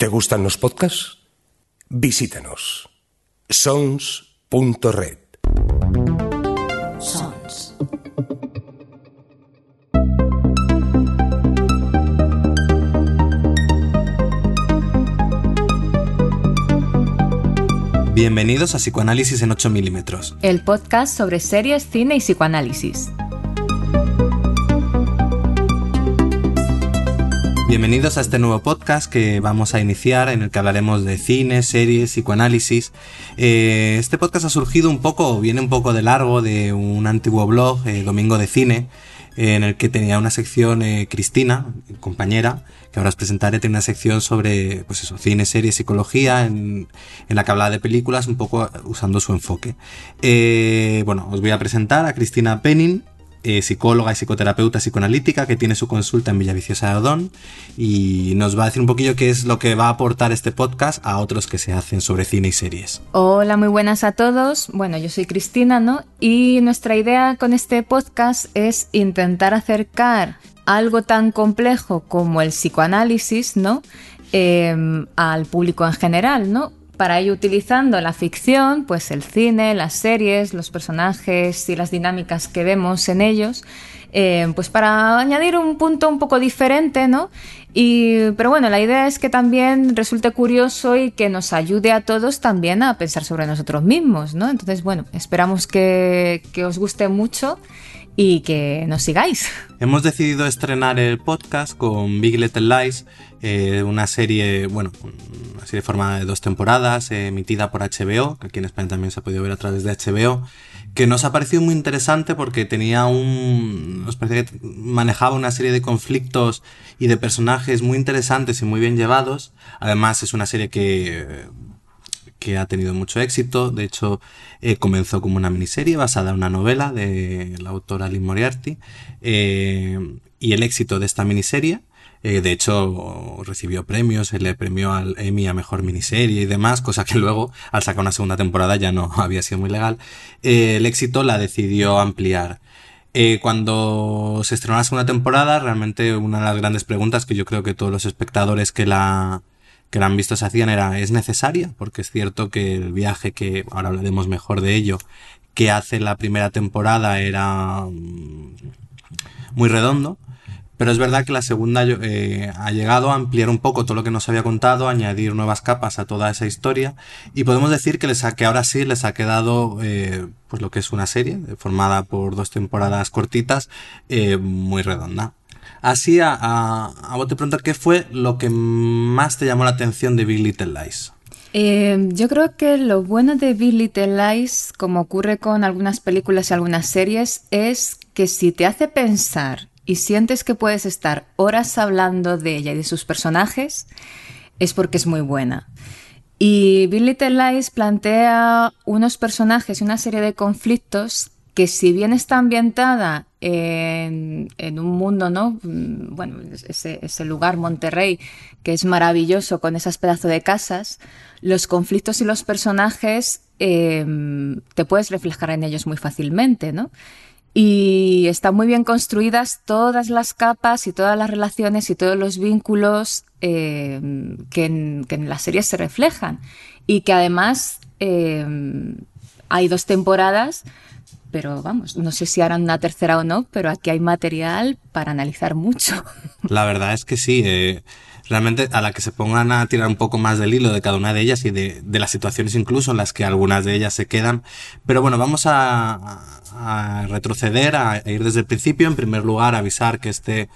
¿Te gustan los podcasts? Visítanos. sons.red. Sons. Bienvenidos a Psicoanálisis en 8 milímetros. El podcast sobre series, cine y psicoanálisis. Bienvenidos a este nuevo podcast que vamos a iniciar en el que hablaremos de cine, series, psicoanálisis. Eh, este podcast ha surgido un poco, viene un poco de largo de un antiguo blog, eh, Domingo de Cine, en el que tenía una sección eh, Cristina, compañera, que ahora os presentaré, tiene una sección sobre, pues eso, cine, series, psicología, en, la que hablaba de películas, un poco usando su enfoque. bueno, os voy a presentar a Cristina Penning, eh, psicóloga y psicoterapeuta psicoanalítica que tiene su consulta en Villaviciosa de Odón y nos va a decir un poquillo qué es lo que va a aportar este podcast a otros que se hacen sobre cine y series. Hola, muy buenas a todos. Bueno, yo soy Cristina, ¿no? Y nuestra idea con este podcast es intentar acercar algo tan complejo como el psicoanálisis, ¿no? Eh, al público en general, ¿no? Para ello utilizando la ficción, pues el cine, las series, los personajes y las dinámicas que vemos en ellos, eh, pues para añadir un punto un poco diferente, ¿no? Y, pero bueno, la idea es que también resulte curioso y que nos ayude a todos también a pensar sobre nosotros mismos, ¿no? Entonces, bueno, esperamos que, que os guste mucho y que nos sigáis. Hemos decidido estrenar el podcast con Big Little Lies, eh, una serie, bueno, una serie formada de dos temporadas, eh, emitida por HBO, que aquí en España también se ha podido ver a través de HBO, que nos ha parecido muy interesante porque tenía un. nos parece que manejaba una serie de conflictos y de personajes muy interesantes y muy bien llevados. Además, es una serie que que ha tenido mucho éxito. De hecho, eh, comenzó como una miniserie basada en una novela de la autora Lynn Moriarty. Eh, y el éxito de esta miniserie, eh, de hecho, recibió premios, se le premió al Emmy a mejor miniserie y demás, cosa que luego, al sacar una segunda temporada, ya no había sido muy legal. el éxito la decidió ampliar. cuando se estrenó la segunda temporada, realmente una de las grandes preguntas que yo creo que todos los espectadores que la, han visto se hacían era ¿es necesaria? Porque es cierto que el viaje que ahora hablaremos mejor de ello que hace la primera temporada era mm, muy redondo. Pero es verdad que la segunda eh, ha llegado a ampliar un poco todo lo que nos había contado, añadir nuevas capas a toda esa historia y podemos decir que, les que ahora sí les ha quedado eh, pues lo que es una serie formada por dos temporadas cortitas eh, muy redonda. Así, a, a, a pronto, ¿qué fue lo que más te llamó la atención de Big Little Lies? Eh, yo creo que lo bueno de Big Little Lies, como ocurre con algunas películas y algunas series, es que si te hace pensar y sientes que puedes estar horas hablando de ella y de sus personajes, es porque es muy buena. Y Big Little Lies plantea unos personajes y una serie de conflictos que si bien está ambientada en, un mundo, ¿no? Mm, bueno, ese, lugar, Monterrey, que es maravilloso con esas pedazos de casas, los conflictos y los personajes em, te puedes reflejar en ellos muy fácilmente, ¿no? Y están muy bien construidas todas las capas y todas las relaciones y todos los vínculos em, que, en, que, en, las series se reflejan. Y que además em, hay dos temporadas pero vamos, no sé si harán una tercera o no, pero aquí hay material para analizar mucho. La verdad es que sí. Eh, realmente a la que se pongan a tirar un poco más del hilo de cada una de ellas y de, las situaciones incluso en las que algunas de ellas se quedan. Pero bueno, vamos a, retroceder, a, ir desde el principio. En primer lugar, avisar que este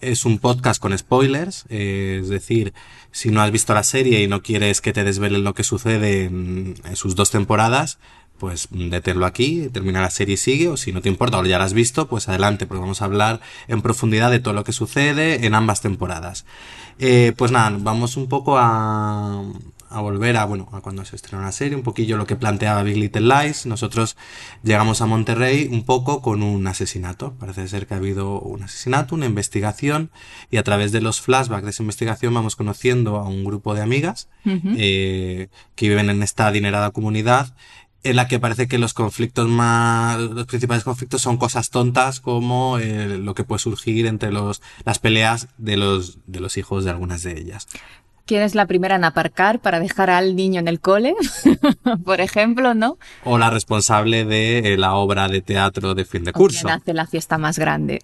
es un podcast con spoilers, eh, es decir, si no has visto la serie y no quieres que te desvelen lo que sucede en sus dos temporadas, pues detenerlo aquí, termina la serie y sigue, o si no te importa o ya la has visto, pues adelante, porque vamos a hablar en profundidad de todo lo que sucede en ambas temporadas. Eh, pues nada, vamos un poco a, a volver a, bueno, a cuando se estrenó la serie, un poquillo lo que planteaba Big Little Lies. Nosotros llegamos a Monterrey un poco con un asesinato. Parece ser que ha habido un asesinato, una investigación, y a través de los flashbacks de esa investigación vamos conociendo a un grupo de amigas eh, que viven en esta adinerada comunidad en la que parece que los conflictos más, los principales conflictos son cosas tontas como eh, lo que puede surgir entre los, las peleas de los, de los hijos de algunas de ellas. quién es la primera en aparcar para dejar al niño en el cole, por ejemplo, ¿no? O la responsable de la obra de teatro de fin de curso. O quien hace la fiesta más grande.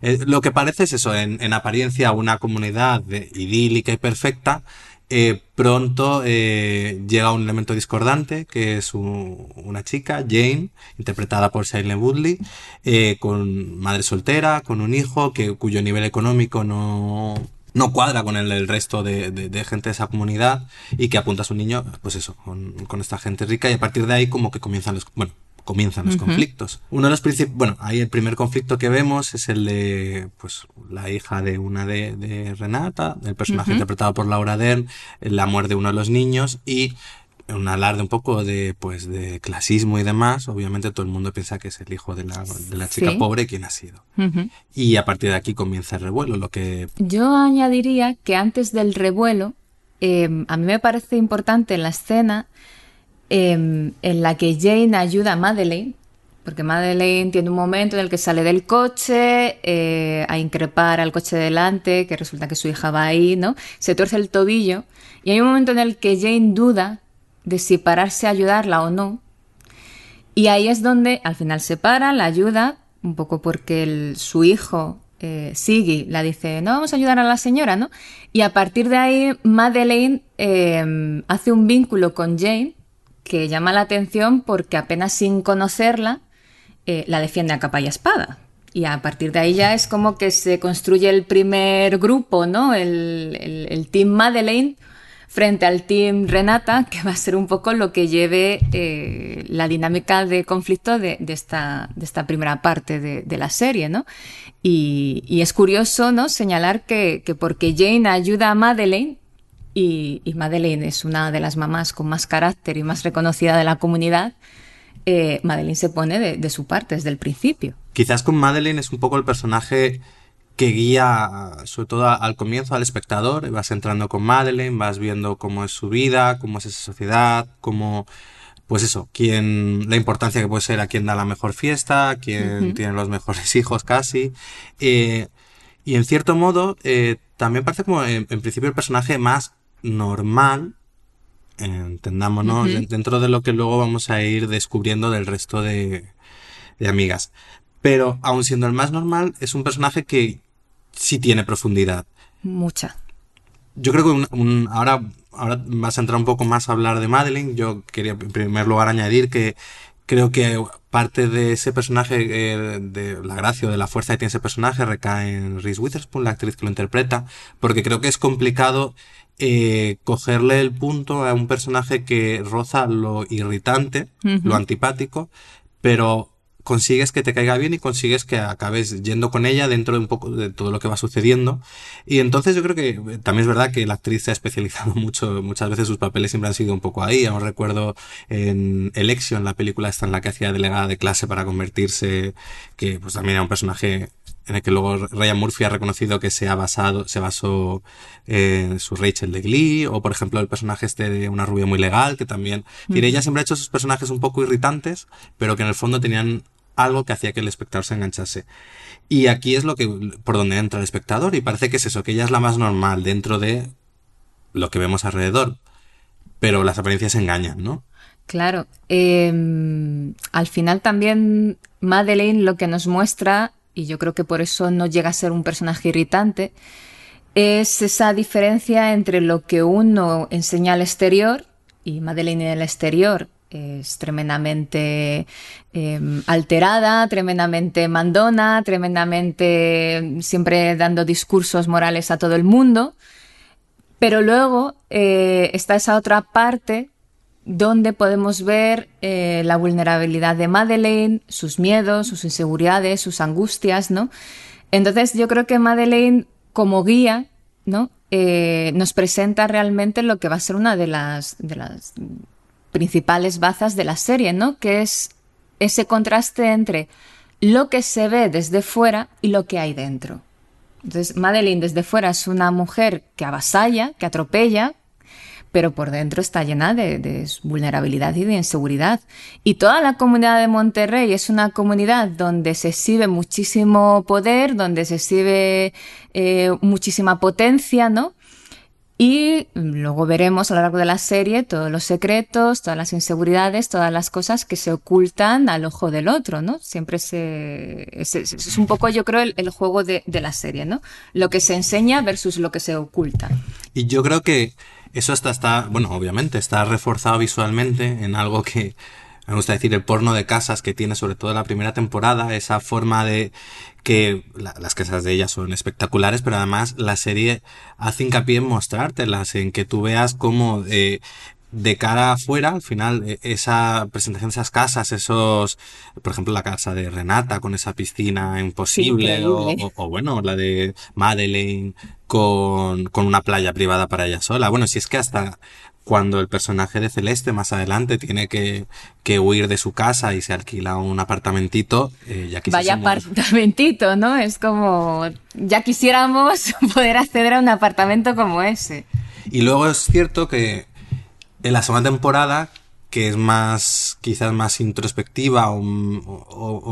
Eh, lo que parece es eso, en, apariencia una comunidad idílica y perfecta, eh, pronto eh, llega un elemento discordante, que es una chica, Jane, interpretada por Shailene Woodley, con madre soltera, con un hijo, que, cuyo nivel económico no, no cuadra con el, resto de, gente de esa comunidad y que apunta a su niño, pues eso, con, con, esta gente rica y a partir de ahí como que comienzan los... Bueno, comienzan los conflictos. Uno de los principios, bueno, ahí el primer conflicto que vemos es el de, pues, la hija de una de, Renata, el personaje interpretado por Laura Dern, la muerte de uno de los niños y un alarde un poco de, pues, de clasismo y demás. Obviamente todo el mundo piensa que es el hijo de la, de la chica pobre quien ha sido. Y a partir de aquí comienza el revuelo, lo que... Yo añadiría que antes del revuelo, eh, a mí me parece importante en la escena Em, en la que Jane ayuda a Madeleine, porque Madeleine tiene un momento en el que sale del coche eh, a increpar al coche delante, que resulta que su hija va ahí, ¿no? Se torce el tobillo y hay un momento en el que Jane duda de si pararse a ayudarla o no. Y ahí es donde al final se para, la ayuda, un poco porque su hijo, eh, Siggy, la dice, no vamos a ayudar a la señora, ¿no? Y a partir de ahí, Madeleine em, hace un vínculo con Jane que llama la atención porque apenas sin conocerla eh, la defiende a capa y espada. Y a partir de ahí ya es como que se construye el primer grupo, ¿no? El, Team Madeleine frente al Team Renata, que va a ser un poco lo que lleve eh, la dinámica de conflicto de, esta, de esta, primera parte de, la serie, ¿no? Y, es curioso, ¿no? Señalar que, que porque Jane ayuda a Madeleine, y, Madeleine es una de las mamás con más carácter y más reconocida de la comunidad, eh, Madeleine se pone de, su parte desde el principio. Quizás con Madeleine es un poco el personaje que guía, sobre todo al comienzo, al espectador. Vas entrando con Madeleine, vas viendo cómo es su vida, cómo es esa sociedad, cómo, pues eso, quién, la importancia que puede ser a quién da la mejor fiesta, quién tiene los mejores hijos casi. Eh, y en cierto modo, eh, también parece como en, principio el personaje más normal, entendámonos, dentro de lo que luego vamos a ir descubriendo del resto de, amigas. Pero, aun siendo el más normal, es un personaje que sí tiene profundidad. Mucha. Yo creo que ahora, ahora vas a entrar un poco más a hablar de Madeline. Yo quería en primer lugar añadir que creo que parte de ese personaje, eh, de la gracia o de la fuerza que tiene ese personaje, recae en Reese Witherspoon, la actriz que lo interpreta, porque creo que es complicado eh, cogerle el punto a un personaje que roza lo irritante, lo antipático, pero consigues que te caiga bien y consigues que acabes yendo con ella dentro de un poco de todo lo que va sucediendo. Y entonces yo creo que también es verdad que la actriz se ha especializado mucho, muchas veces sus papeles siempre han sido un poco ahí. Aún recuerdo en Election, la película esta en la que hacía delegada de clase para convertirse, que pues también era un personaje en el que luego Ryan Murphy ha reconocido que se ha basado, se basó en su Rachel de Glee, o por ejemplo el personaje este de una rubia muy legal, que también, ella siempre ha hecho esos personajes un poco irritantes, pero que en el fondo tenían algo que hacía que el espectador se enganchase. Y aquí es lo que, por donde entra el espectador, y parece que es eso, que ella es la más normal dentro de lo que vemos alrededor. Pero las apariencias engañan, ¿no? Claro. Em, al final también Madeleine lo que nos muestra, y yo creo que por eso no llega a ser un personaje irritante, es esa diferencia entre lo que uno enseña al exterior, y Madeleine en el exterior es tremendamente em, alterada, tremendamente mandona, tremendamente siempre dando discursos morales a todo el mundo. Pero luego eh, está esa otra parte donde podemos ver eh, la vulnerabilidad de Madeleine, sus miedos, sus inseguridades, sus angustias, ¿no? Entonces yo creo que Madeleine como guía, ¿no? Eh, nos presenta realmente lo que va a ser una de las, de las principales bazas de la serie, ¿no? Que es ese contraste entre lo que se ve desde fuera y lo que hay dentro. Entonces, Madeline desde fuera es una mujer que avasalla, que atropella, pero por dentro está llena de, vulnerabilidad y de inseguridad. Y toda la comunidad de Monterrey es una comunidad donde se exhibe muchísimo poder, donde se exhibe eh, muchísima potencia, ¿no? Y luego veremos a lo largo de la serie todos los secretos, todas las inseguridades, todas las cosas que se ocultan al ojo del otro, ¿no? Siempre se, es, es un poco, yo creo, el, juego de, de, la serie, ¿no? Lo que se enseña versus lo que se oculta. Y yo creo que eso hasta está, bueno, obviamente está reforzado visualmente en algo que me gusta decir el porno de casas que tiene sobre todo la primera temporada, esa forma de que las casas de ellas son espectaculares, pero además la serie hace hincapié en mostrártelas, en que tú veas cómo eh, de cara afuera, al final, e, esa presentación de esas casas, esos, por ejemplo, la casa de Renata con esa piscina imposible, o, o, bueno, la de Madeleine con, con una playa privada para ella sola. Bueno, si es que hasta cuando el personaje de Celeste más adelante tiene que, que huir de su casa y se alquila un apartamentito, eh, ya Vaya apartamentito, ¿no? Es como, ya quisiéramos poder acceder a un apartamento como ese. Y luego es cierto que en la segunda temporada, que es más, quizás más introspectiva o,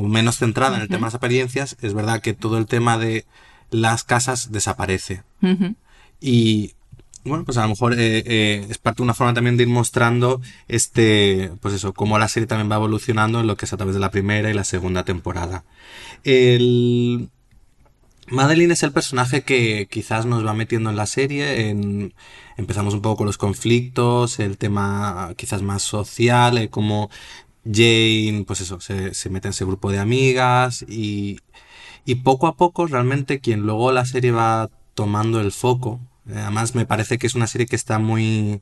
menos centrada en el tema de las apariencias, es verdad que todo el tema de las casas desaparece. Y bueno, pues a lo mejor eh, eh, es parte de una forma también de ir mostrando este, pues eso, cómo la serie también va evolucionando en lo que es a través de la primera y la segunda temporada. El... Madeline es el personaje que quizás nos va metiendo en la serie. En... Empezamos un poco con los conflictos, el tema quizás más social, eh, como Jane, pues eso, se, se mete en ese grupo de amigas y, y poco a poco realmente quien luego la serie va tomando el foco Además, me parece que es una serie que está muy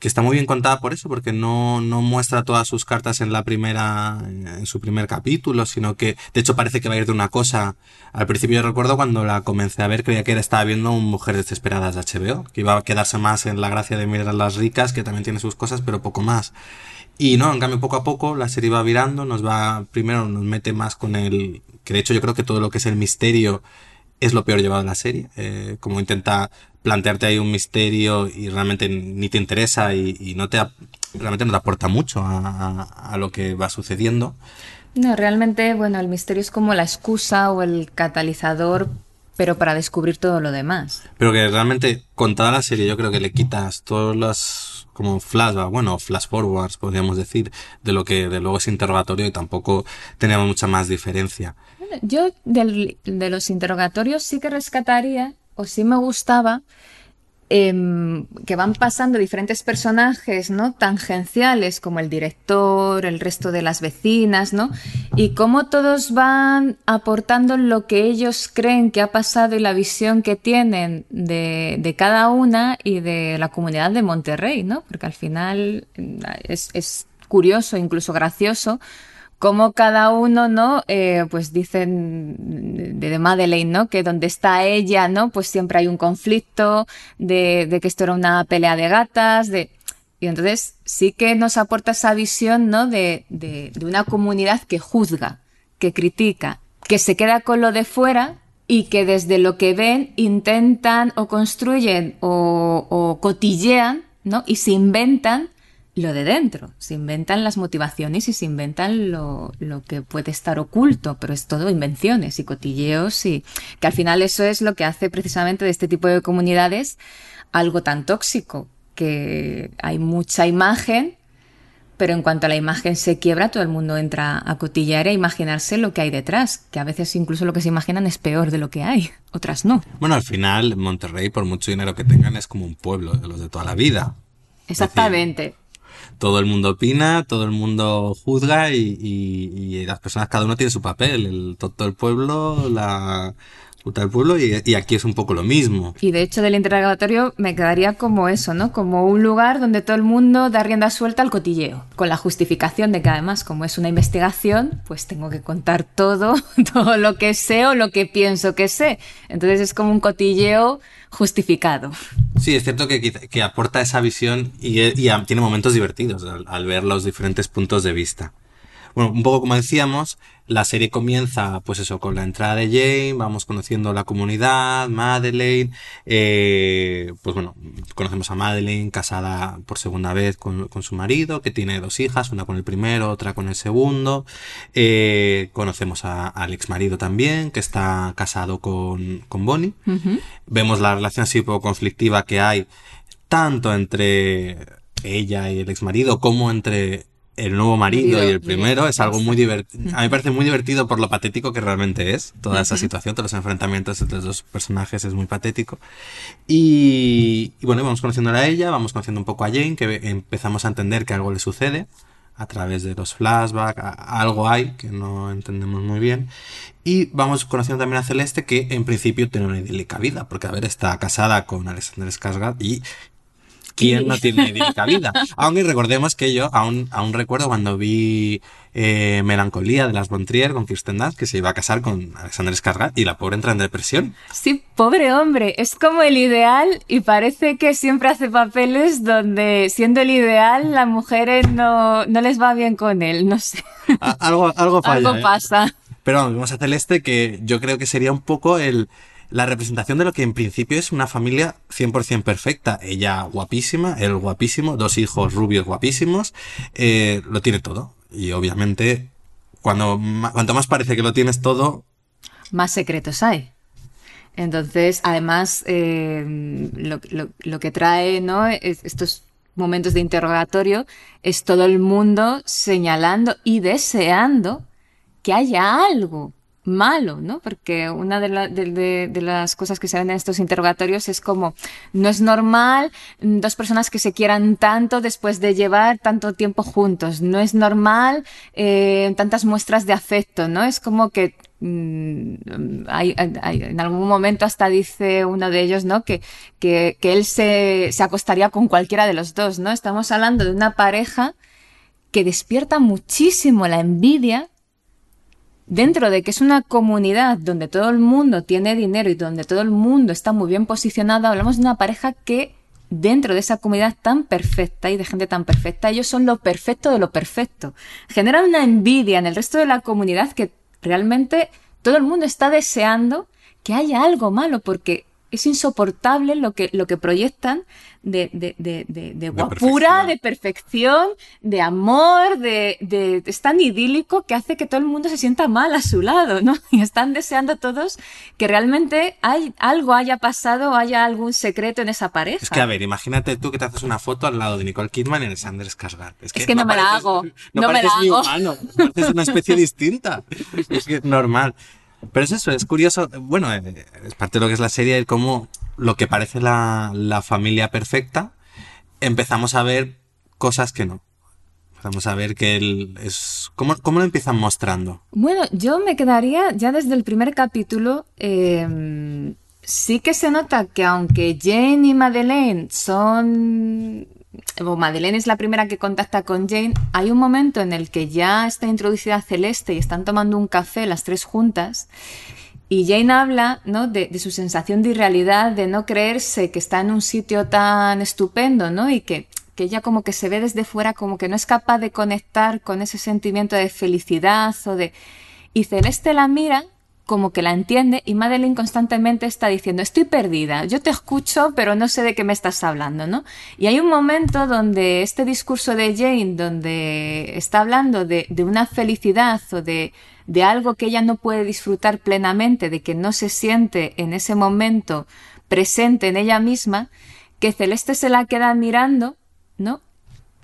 que está muy bien contada por eso, porque no, no muestra todas sus cartas en la primera, en su primer capítulo, sino que, de hecho, parece que va a ir de una cosa. Al principio yo recuerdo cuando la comencé a ver, creía que estaba viendo un Mujeres Desesperadas de HBO, que iba a quedarse más en la gracia de mirar a las ricas, que también tiene sus cosas, pero poco más. Y no, en cambio, poco a poco la serie va virando, nos va, primero nos mete más con el, que de hecho yo creo que todo lo que es el misterio es lo peor llevado en la serie, eh, como intenta plantearte ahí un misterio y realmente ni te interesa y, no te realmente no te aporta mucho a, lo que va sucediendo. No, realmente, bueno, el misterio es como la excusa o el catalizador, pero para descubrir todo lo demás. Pero que realmente, contada la serie, yo creo que le quitas todas las como flash, bueno, flash forwards, podríamos decir, de lo que de luego es interrogatorio y tampoco tenemos mucha más diferencia. Yo de los interrogatorios sí que rescataría o sí me gustaba em, que van pasando diferentes personajes, ¿no? Tangenciales como el director, el resto de las vecinas, ¿no? Y cómo todos van aportando lo que ellos creen que ha pasado y la visión que tienen de, de cada una y de la comunidad de Monterrey, ¿no? Porque al final es, es curioso, incluso gracioso, como cada uno, ¿no? Eh, pues dicen de, Madeleine, ¿no? Que donde está ella, ¿no? Pues siempre hay un conflicto, de, de, que esto era una pelea de gatas, de... Y entonces sí que nos aporta esa visión, ¿no? De, de, de una comunidad que juzga, que critica, que se queda con lo de fuera y que desde lo que ven intentan o construyen o, o cotillean, ¿no? Y se inventan lo de dentro, se inventan las motivaciones y se inventan lo, lo, que puede estar oculto, pero es todo invenciones y cotilleos y que al final eso es lo que hace precisamente de este tipo de comunidades algo tan tóxico, que hay mucha imagen, pero en cuanto a la imagen se quiebra, todo el mundo entra a cotillear e imaginarse lo que hay detrás, que a veces incluso lo que se imaginan es peor de lo que hay, otras no. Bueno, al final Monterrey, por mucho dinero que tengan, es como un pueblo de los de toda la vida. Exactamente todo el mundo opina, todo el mundo juzga y, las personas, cada uno tiene su papel. El todo el pueblo, la del pueblo y, aquí es un poco lo mismo. Y de hecho del interrogatorio me quedaría como eso, ¿no? Como un lugar donde todo el mundo da rienda suelta al cotilleo, con la justificación de que además como es una investigación, pues tengo que contar todo, todo lo que sé o lo que pienso que sé. Entonces es como un cotilleo justificado. Sí, es cierto que, que aporta esa visión y, tiene momentos divertidos al, ver los diferentes puntos de vista. Bueno, un poco como decíamos, la serie comienza, pues eso, con la entrada de Jane, vamos conociendo la comunidad, Madeleine, eh, pues bueno, conocemos a Madeleine casada por segunda vez con, su marido, que tiene dos hijas, una con el primero, otra con el segundo. Eh, conocemos al ex marido también, que está casado con, con Bonnie. Vemos la relación así un poco conflictiva que hay tanto entre ella y el ex marido como entre el nuevo marido y el primero es algo muy divertido. A mí me parece muy divertido por lo patético que realmente es. Toda esa situación, todos los enfrentamientos entre los dos personajes es muy patético. Y, bueno, vamos conociendo a ella, vamos conociendo un poco a Jane, que empezamos a entender que algo le sucede a través de los flashbacks, algo hay que no entendemos muy bien. Y vamos conociendo también a Celeste, que en principio tiene una idílica vida, porque a ver, está casada con Alexander Skarsgård y ¿Quién no tiene vida? Aunque recordemos que yo aún, aún recuerdo cuando vi eh, Melancolía de las Bontrier con Kirsten Dunst, que se iba a casar con Alexander Skarsgård y la pobre entra en depresión. Sí, pobre hombre, es como el ideal y parece que siempre hace papeles donde siendo el ideal las mujeres no, no les va bien con él, no sé. algo, algo falla. algo ¿eh? pasa. Pero vamos a Celeste que yo creo que sería un poco el la representación de lo que en principio es una familia 100% perfecta. Ella guapísima, él guapísimo, dos hijos rubios guapísimos, eh, lo tiene todo. Y obviamente, cuando, cuanto más parece que lo tienes todo... Más secretos hay. Entonces, además, eh, lo, que trae ¿no? estos momentos de interrogatorio es todo el mundo señalando y deseando que haya algo malo, ¿no? Porque una de, las cosas que se ven en estos interrogatorios es como, no es normal dos personas que se quieran tanto después de llevar tanto tiempo juntos, no es normal eh, tantas muestras de afecto, ¿no? Es como que mm, hay, en algún momento hasta dice uno de ellos, ¿no? Que, que, que él se, se acostaría con cualquiera de los dos, ¿no? Estamos hablando de una pareja que despierta muchísimo la envidia dentro de que es una comunidad donde todo el mundo tiene dinero y donde todo el mundo está muy bien posicionado, hablamos de una pareja que dentro de esa comunidad tan perfecta y de gente tan perfecta, ellos son lo perfecto de lo perfecto. Generan una envidia en el resto de la comunidad que realmente todo el mundo está deseando que haya algo malo porque es insoportable lo que, lo que proyectan de, de, de, de, guapura, de perfección, de amor, de, de, es tan idílico que hace que todo el mundo se sienta mal a su lado, ¿no? Y están deseando todos que realmente hay, algo haya pasado o haya algún secreto en esa pareja. Es que, a ver, imagínate tú que te haces una foto al lado de Nicole Kidman y Alexander Skarsgård. Es que, es que no, me la hago. No, me la hago. Humano, es una especie distinta. Es que es normal. Pero es eso, es curioso. Bueno, eh, es parte de lo que es la serie, el cómo lo que parece la, la familia perfecta, empezamos a ver cosas que no. Empezamos a ver que él es... ¿Cómo, ¿Cómo, lo empiezan mostrando? Bueno, yo me quedaría ya desde el primer capítulo. Eh, sí que se nota que aunque Jane y Madeleine son Madeleine es la primera que contacta con Jane, hay un momento en el que ya está introducida Celeste y están tomando un café las tres juntas. Y Jane habla ¿no? de, su sensación de irrealidad, de no creerse que está en un sitio tan estupendo, ¿no? Y que, que ella como que se ve desde fuera como que no es capaz de conectar con ese sentimiento de felicidad o de... Y Celeste la mira como que la entiende y Madeline constantemente está diciendo, estoy perdida, yo te escucho, pero no sé de qué me estás hablando, ¿no? Y hay un momento donde este discurso de Jane, donde está hablando de, una felicidad o de, de algo que ella no puede disfrutar plenamente, de que no se siente en ese momento presente en ella misma, que Celeste se la queda mirando, ¿no?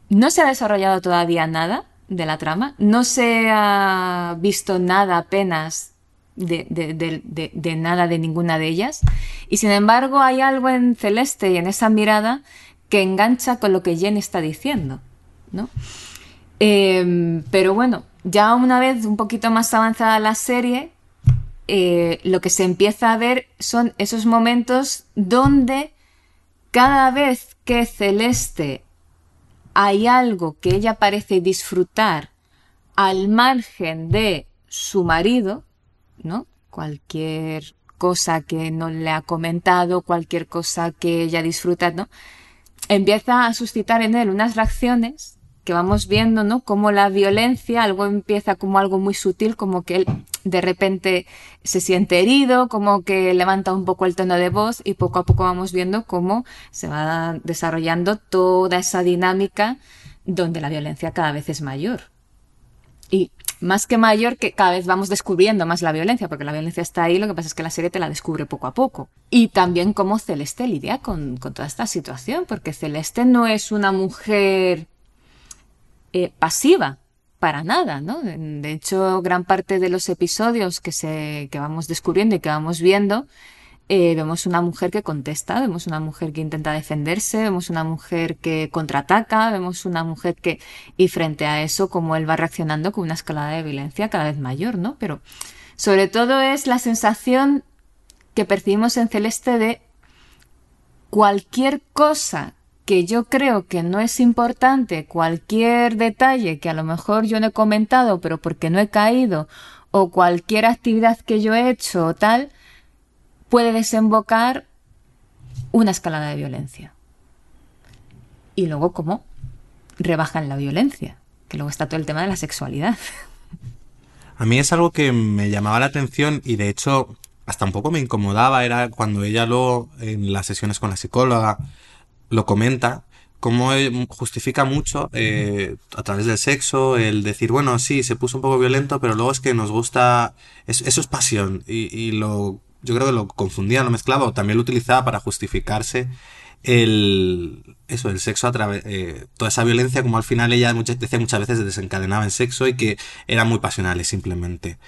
No se ha desarrollado todavía nada de la trama, no se ha visto nada apenas de, nada de ninguna de ellas. Y sin embargo hay algo en Celeste y en esa mirada que engancha con lo que Jenny está diciendo, ¿no? Em, pero bueno, ya una vez un poquito más avanzada la serie, eh, lo que se empieza a ver son esos momentos donde cada vez que Celeste hay algo que ella parece disfrutar al margen de su marido, ¿no? Cualquier cosa que no le ha comentado, cualquier cosa que ella disfruta, ¿no? Empieza a suscitar en él unas reacciones que vamos viendo, ¿no? Cómo la violencia, algo empieza como algo muy sutil, como que él de repente se siente herido, como que levanta un poco el tono de voz y poco a poco vamos viendo cómo se va desarrollando toda esa dinámica donde la violencia cada vez es mayor. Y más que mayor, que cada vez vamos descubriendo más la violencia, porque la violencia está ahí, lo que pasa es que la serie te la descubre poco a poco. Y también cómo Celeste lidia con, toda esta situación, porque Celeste no es una mujer eh, pasiva, para nada, ¿no? De hecho, gran parte de los episodios que, se, que vamos descubriendo y que vamos viendo eh, vemos una mujer que contesta, vemos una mujer que intenta defenderse, vemos una mujer que contraataca, vemos una mujer que, y frente a eso, como él va reaccionando con una escalada de violencia cada vez mayor, ¿no? Pero sobre todo es la sensación que percibimos en Celeste de cualquier cosa que yo creo que no es importante, cualquier detalle que a lo mejor yo no he comentado, pero porque no he caído, o cualquier actividad que yo he hecho o tal, puede desembocar una escalada de violencia. Y luego, ¿cómo? Rebajan la violencia, que luego está todo el tema de la sexualidad. A mí es algo que me llamaba la atención y de hecho hasta un poco me incomodaba, era cuando ella lo, en las sesiones con la psicóloga, lo comenta, cómo justifica mucho eh, a través del sexo el decir, bueno, sí, se puso un poco violento, pero luego es que nos gusta, eso es pasión y lo yo creo que lo confundía, lo mezclaba o también lo utilizaba para justificarse el eso, el sexo a través eh, toda esa violencia como al final ella muchas, decía muchas veces desencadenaba en sexo y que eran muy pasionales simplemente.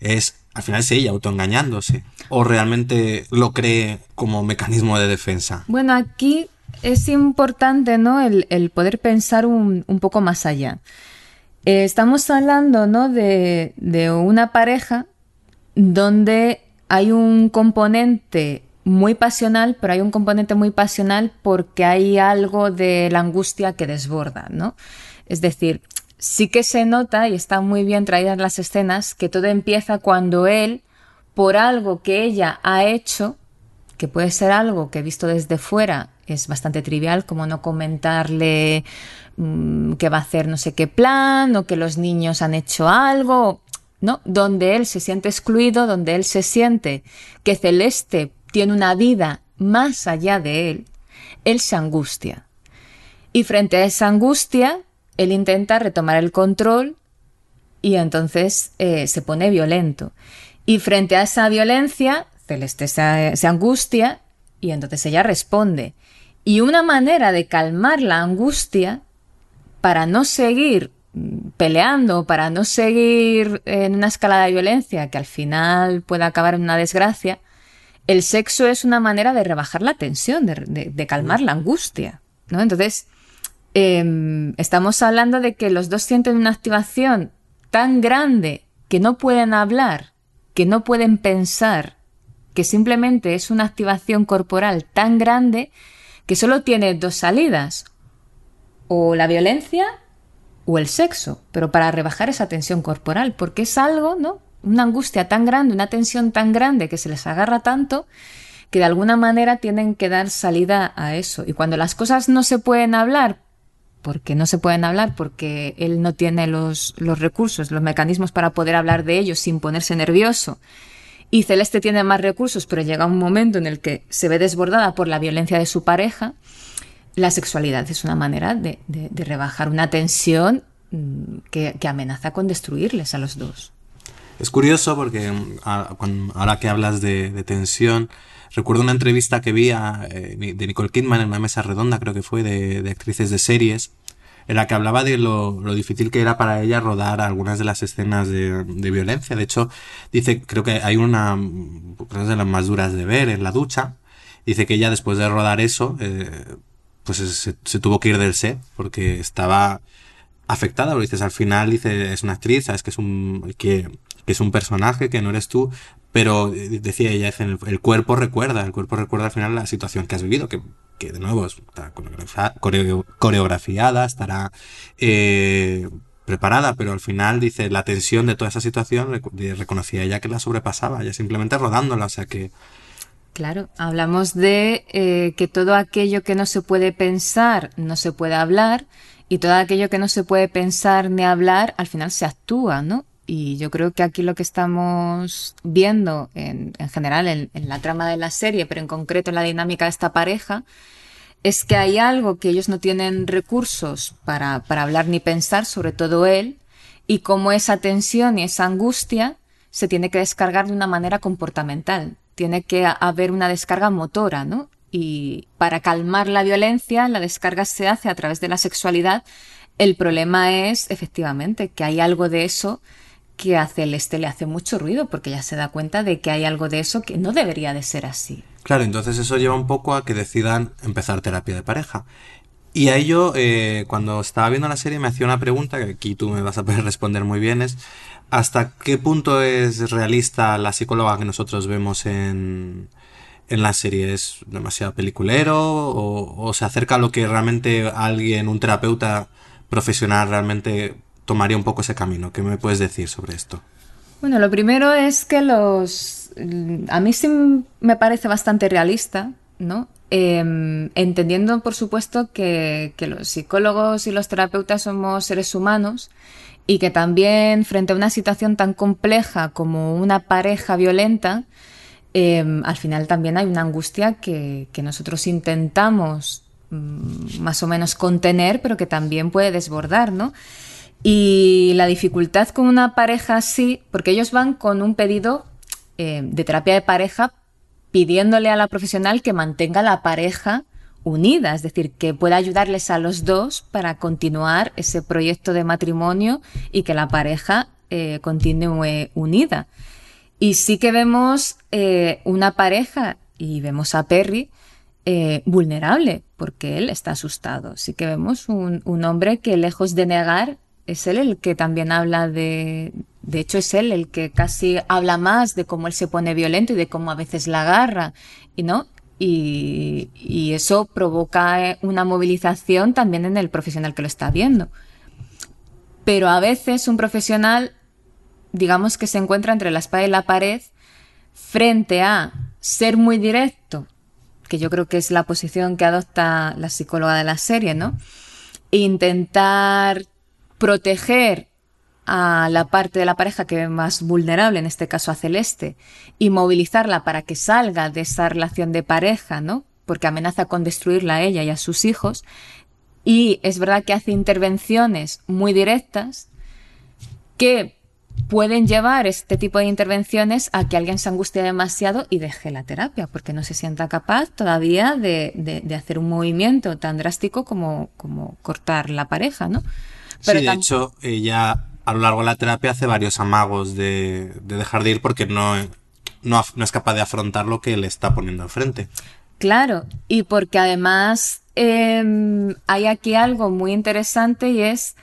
Es al final es ella autoengañándose o realmente lo cree como mecanismo de defensa. Bueno, aquí es importante, ¿no? El, poder pensar un, poco más allá. Eh, estamos hablando, ¿no? De, de una pareja donde hay un componente muy pasional, pero hay un componente muy pasional porque hay algo de la angustia que desborda, ¿no? Es decir, sí que se nota y está muy bien traídas las escenas que todo empieza cuando él, por algo que ella ha hecho, que puede ser algo que visto desde fuera es bastante trivial, como no comentarle mm, que va a hacer no sé qué plan o que los niños han hecho algo, ¿no? Donde él se siente excluido, donde él se siente que Celeste tiene una vida más allá de él, él se angustia. Y frente a esa angustia, él intenta retomar el control y entonces eh, se pone violento. Y frente a esa violencia, Celeste se, se angustia y entonces ella responde. Y una manera de calmar la angustia para no seguir peleando para no seguir en una escalada de violencia que al final pueda acabar en una desgracia, el sexo es una manera de rebajar la tensión, de, calmar la angustia, ¿no? Entonces, em, estamos hablando de que los dos sienten una activación tan grande que no pueden hablar, que no pueden pensar, que simplemente es una activación corporal tan grande que solo tiene dos salidas, o la violencia o el sexo, pero para rebajar esa tensión corporal, porque es algo, ¿no? Una angustia tan grande, una tensión tan grande que se les agarra tanto que de alguna manera tienen que dar salida a eso. Y cuando las cosas no se pueden hablar, porque no se pueden hablar, porque él no tiene los, los recursos, los mecanismos para poder hablar de ellos sin ponerse nervioso, y Celeste tiene más recursos, pero llega un momento en el que se ve desbordada por la violencia de su pareja, la sexualidad es una manera de, rebajar una tensión mm, que, amenaza con destruirles a los dos. Es curioso porque mm, ahora que hablas de, tensión, recuerdo una entrevista que vi eh, de Nicole Kidman en una mesa redonda, creo que fue, de, actrices de series, en la que hablaba de lo, difícil que era para ella rodar algunas de las escenas de, violencia. De hecho, dice, creo que hay una, una de las más duras de ver en la ducha. Dice que ella después de rodar eso, eh, pues se, tuvo que ir del set porque estaba afectada, lo dices al final, dice, es una actriz, sabes que es un, que, es un personaje, que no eres tú, pero eh, decía ella, el, cuerpo recuerda, el cuerpo recuerda al final la situación que has vivido, que, de nuevo estará coreografiada, estará eh, preparada, pero al final dice la tensión de toda esa situación reconocía ella que la sobrepasaba, ya simplemente rodándola, o sea que Claro, hablamos de eh, que todo aquello que no se puede pensar no se puede hablar Y todo aquello que no se puede pensar ni hablar, al final se actúa, ¿no? Y yo creo que aquí lo que estamos viendo en, general en, la trama de la serie, pero en concreto en la dinámica de esta pareja, es que hay algo que ellos no tienen recursos para, para hablar ni pensar, sobre todo él, y cómo esa tensión y esa angustia se tiene que descargar de una manera comportamental. Tiene que haber una descarga motora, ¿no? Y para calmar la violencia, la descarga se hace a través de la sexualidad. El problema es, efectivamente, que hay algo de eso que a Celeste le hace mucho ruido porque ya se da cuenta de que hay algo de eso que no debería de ser así. Claro, entonces eso lleva un poco a que decidan empezar terapia de pareja. Y a ello, eh, cuando estaba viendo la serie, me hacía una pregunta que aquí tú me vas a poder responder muy bien, es ¿hasta qué punto es realista la psicóloga que nosotros vemos en, en la serie? ¿Es demasiado peliculero o, se acerca a lo que realmente alguien, un terapeuta profesional realmente tomaría un poco ese camino. ¿Qué me puedes decir sobre esto? Bueno, lo primero es que los... A mí sí me parece bastante realista, ¿no? Em, entendiendo, por supuesto, que, los psicólogos y los terapeutas somos seres humanos y que también frente a una situación tan compleja como una pareja violenta, em, al final también hay una angustia que, que nosotros intentamos mm, más o menos contener, pero que también puede desbordar, ¿no? Y la dificultad con una pareja así, porque ellos van con un pedido eh, de terapia de pareja pidiéndole a la profesional que mantenga la pareja unida, es decir, que pueda ayudarles a los dos para continuar ese proyecto de matrimonio y que la pareja eh, continúe unida. Y sí que vemos eh, una pareja y vemos a Perry vulnerable porque él está asustado. Sí que vemos un, un hombre que lejos de negar es él el que también habla de, de hecho es él el que casi habla más de cómo él se pone violento y de cómo a veces la agarra, y no, y, eso provoca eh, una movilización también en el profesional que lo está viendo. Pero a veces un profesional, digamos que se encuentra entre la espada y la pared frente a ser muy directo, que yo creo que es la posición que adopta la psicóloga de la serie, ¿no? E intentar proteger a la parte de la pareja que es más vulnerable, en este caso a Celeste, y movilizarla para que salga de esa relación de pareja, ¿no? Porque amenaza con destruirla a ella y a sus hijos. Y es verdad que hace intervenciones muy directas que pueden llevar este tipo de intervenciones a que alguien se angustie demasiado y deje la terapia, porque no se sienta capaz todavía de, de hacer un movimiento tan drástico como, como cortar la pareja, ¿no? sí, de hecho, ella a lo largo de la terapia hace varios amagos de, dejar de ir porque no, no, es capaz de afrontar lo que le está poniendo enfrente. Claro, y porque además em, hay aquí algo muy interesante y es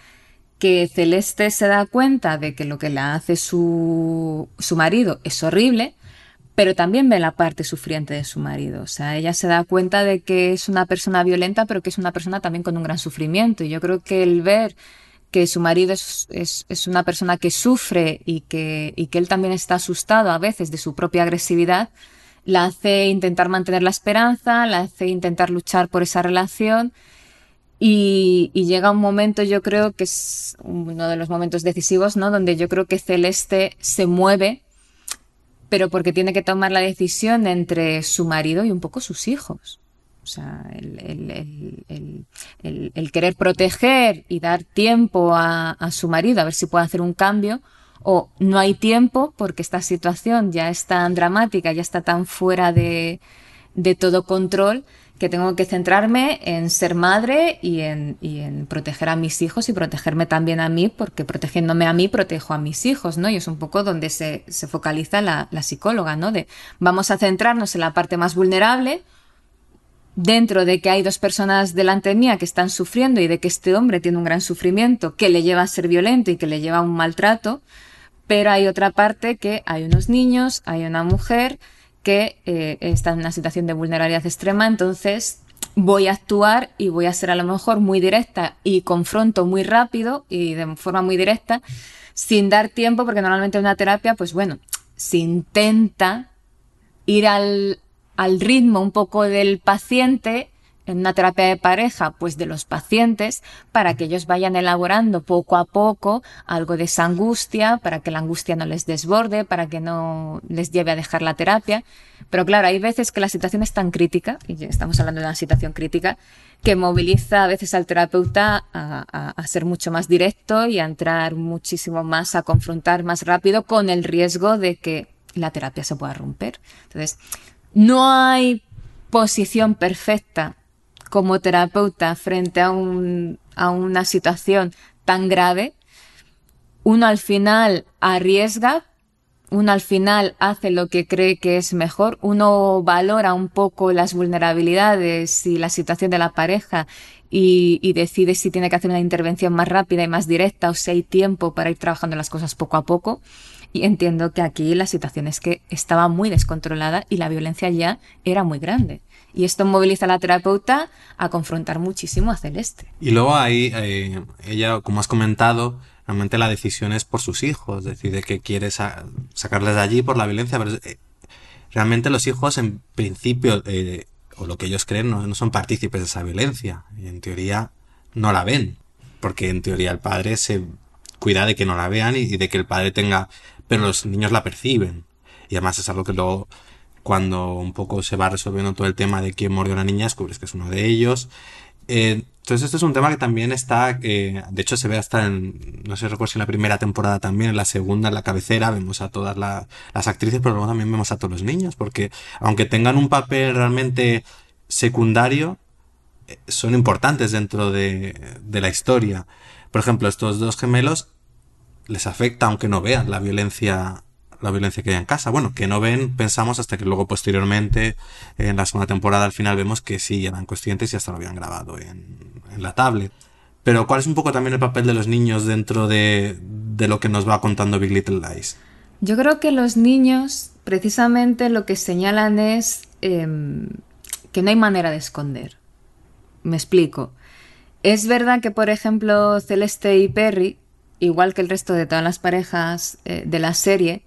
que Celeste se da cuenta de que lo que le hace su, su marido es horrible, pero también ve la parte sufriente de su marido. O sea, ella se da cuenta de que es una persona violenta, pero que es una persona también con un gran sufrimiento. Y yo creo que el ver que su marido es, es, una persona que sufre y que, y que él también está asustado a veces de su propia agresividad, la hace intentar mantener la esperanza, la hace intentar luchar por esa relación y, y, llega un momento, yo creo que es uno de los momentos decisivos, ¿no? Donde yo creo que Celeste se mueve, pero porque tiene que tomar la decisión entre su marido y un poco sus hijos. O sea, el, querer proteger y dar tiempo a, su marido a ver si puede hacer un cambio, o no hay tiempo porque esta situación ya es tan dramática, ya está tan fuera de, todo control, que tengo que centrarme en ser madre y en, en, proteger a mis hijos y protegerme también a mí, porque protegiéndome a mí protejo a mis hijos, ¿no? Y es un poco donde se, se focaliza la, la psicóloga, ¿no? De vamos a centrarnos en la parte más vulnerable, dentro de que hay dos personas delante mía que están sufriendo y de que este hombre tiene un gran sufrimiento que le lleva a ser violento y que le lleva a un maltrato, pero hay otra parte que hay unos niños, hay una mujer que eh, está en una situación de vulnerabilidad extrema, entonces voy a actuar y voy a ser a lo mejor muy directa y confronto muy rápido y de forma muy directa, sin dar tiempo, porque normalmente en una terapia, pues bueno, se intenta ir al, al ritmo un poco del paciente en una terapia de pareja, pues de los pacientes, para que ellos vayan elaborando poco a poco algo de esa angustia, para que la angustia no les desborde, para que no les lleve a dejar la terapia. Pero claro, hay veces que la situación es tan crítica, y estamos hablando de una situación crítica, que moviliza a veces al terapeuta a, a, ser mucho más directo y a entrar muchísimo más, a confrontar más rápido con el riesgo de que la terapia se pueda romper. Entonces, no hay posición perfecta como terapeuta frente a, un, a una situación tan grave. Uno al final arriesga, uno al final hace lo que cree que es mejor, uno valora un poco las vulnerabilidades y la situación de la pareja y, y, decide si tiene que hacer una intervención más rápida y más directa o si hay tiempo para ir trabajando las cosas poco a poco. Y entiendo que aquí la situación es que estaba muy descontrolada y la violencia ya era muy grande. Y esto moviliza a la terapeuta a confrontar muchísimo a Celeste. Y luego ahí, eh, ella, como has comentado, realmente la decisión es por sus hijos, decide que quiere sacarles de allí por la violencia, pero eh, realmente los hijos en principio, eh, o lo que ellos creen, no, no son partícipes de esa violencia. Y en teoría no la ven, porque en teoría el padre se cuida de que no la vean y de que el padre tenga pero los niños la perciben. Y además es algo que luego, cuando un poco se va resolviendo todo el tema de quién mordió a la niña, descubres que es uno de ellos. Eh, entonces este es un tema que también está, eh, de hecho se ve hasta en, no sé recuerdo si en la primera temporada también, en la segunda, en la cabecera, vemos a todas las actrices, pero luego también vemos a todos los niños, porque aunque tengan un papel realmente secundario, eh, son importantes dentro de, de la historia. Por ejemplo, estos dos gemelos les afecta aunque no vean la violencia la violencia que hay en casa. Bueno, que no ven, pensamos hasta que luego posteriormente, en la segunda temporada al final vemos que sí eran conscientes y hasta lo habían grabado en, la tablet. Pero ¿cuál es un poco también el papel de los niños dentro de, de lo que nos va contando Big Little Lies? Yo creo que los niños precisamente lo que señalan es eh, que no hay manera de esconder. Me explico. Es verdad que, por ejemplo, Celeste y Perry igual que el resto de todas las parejas eh, de la serie,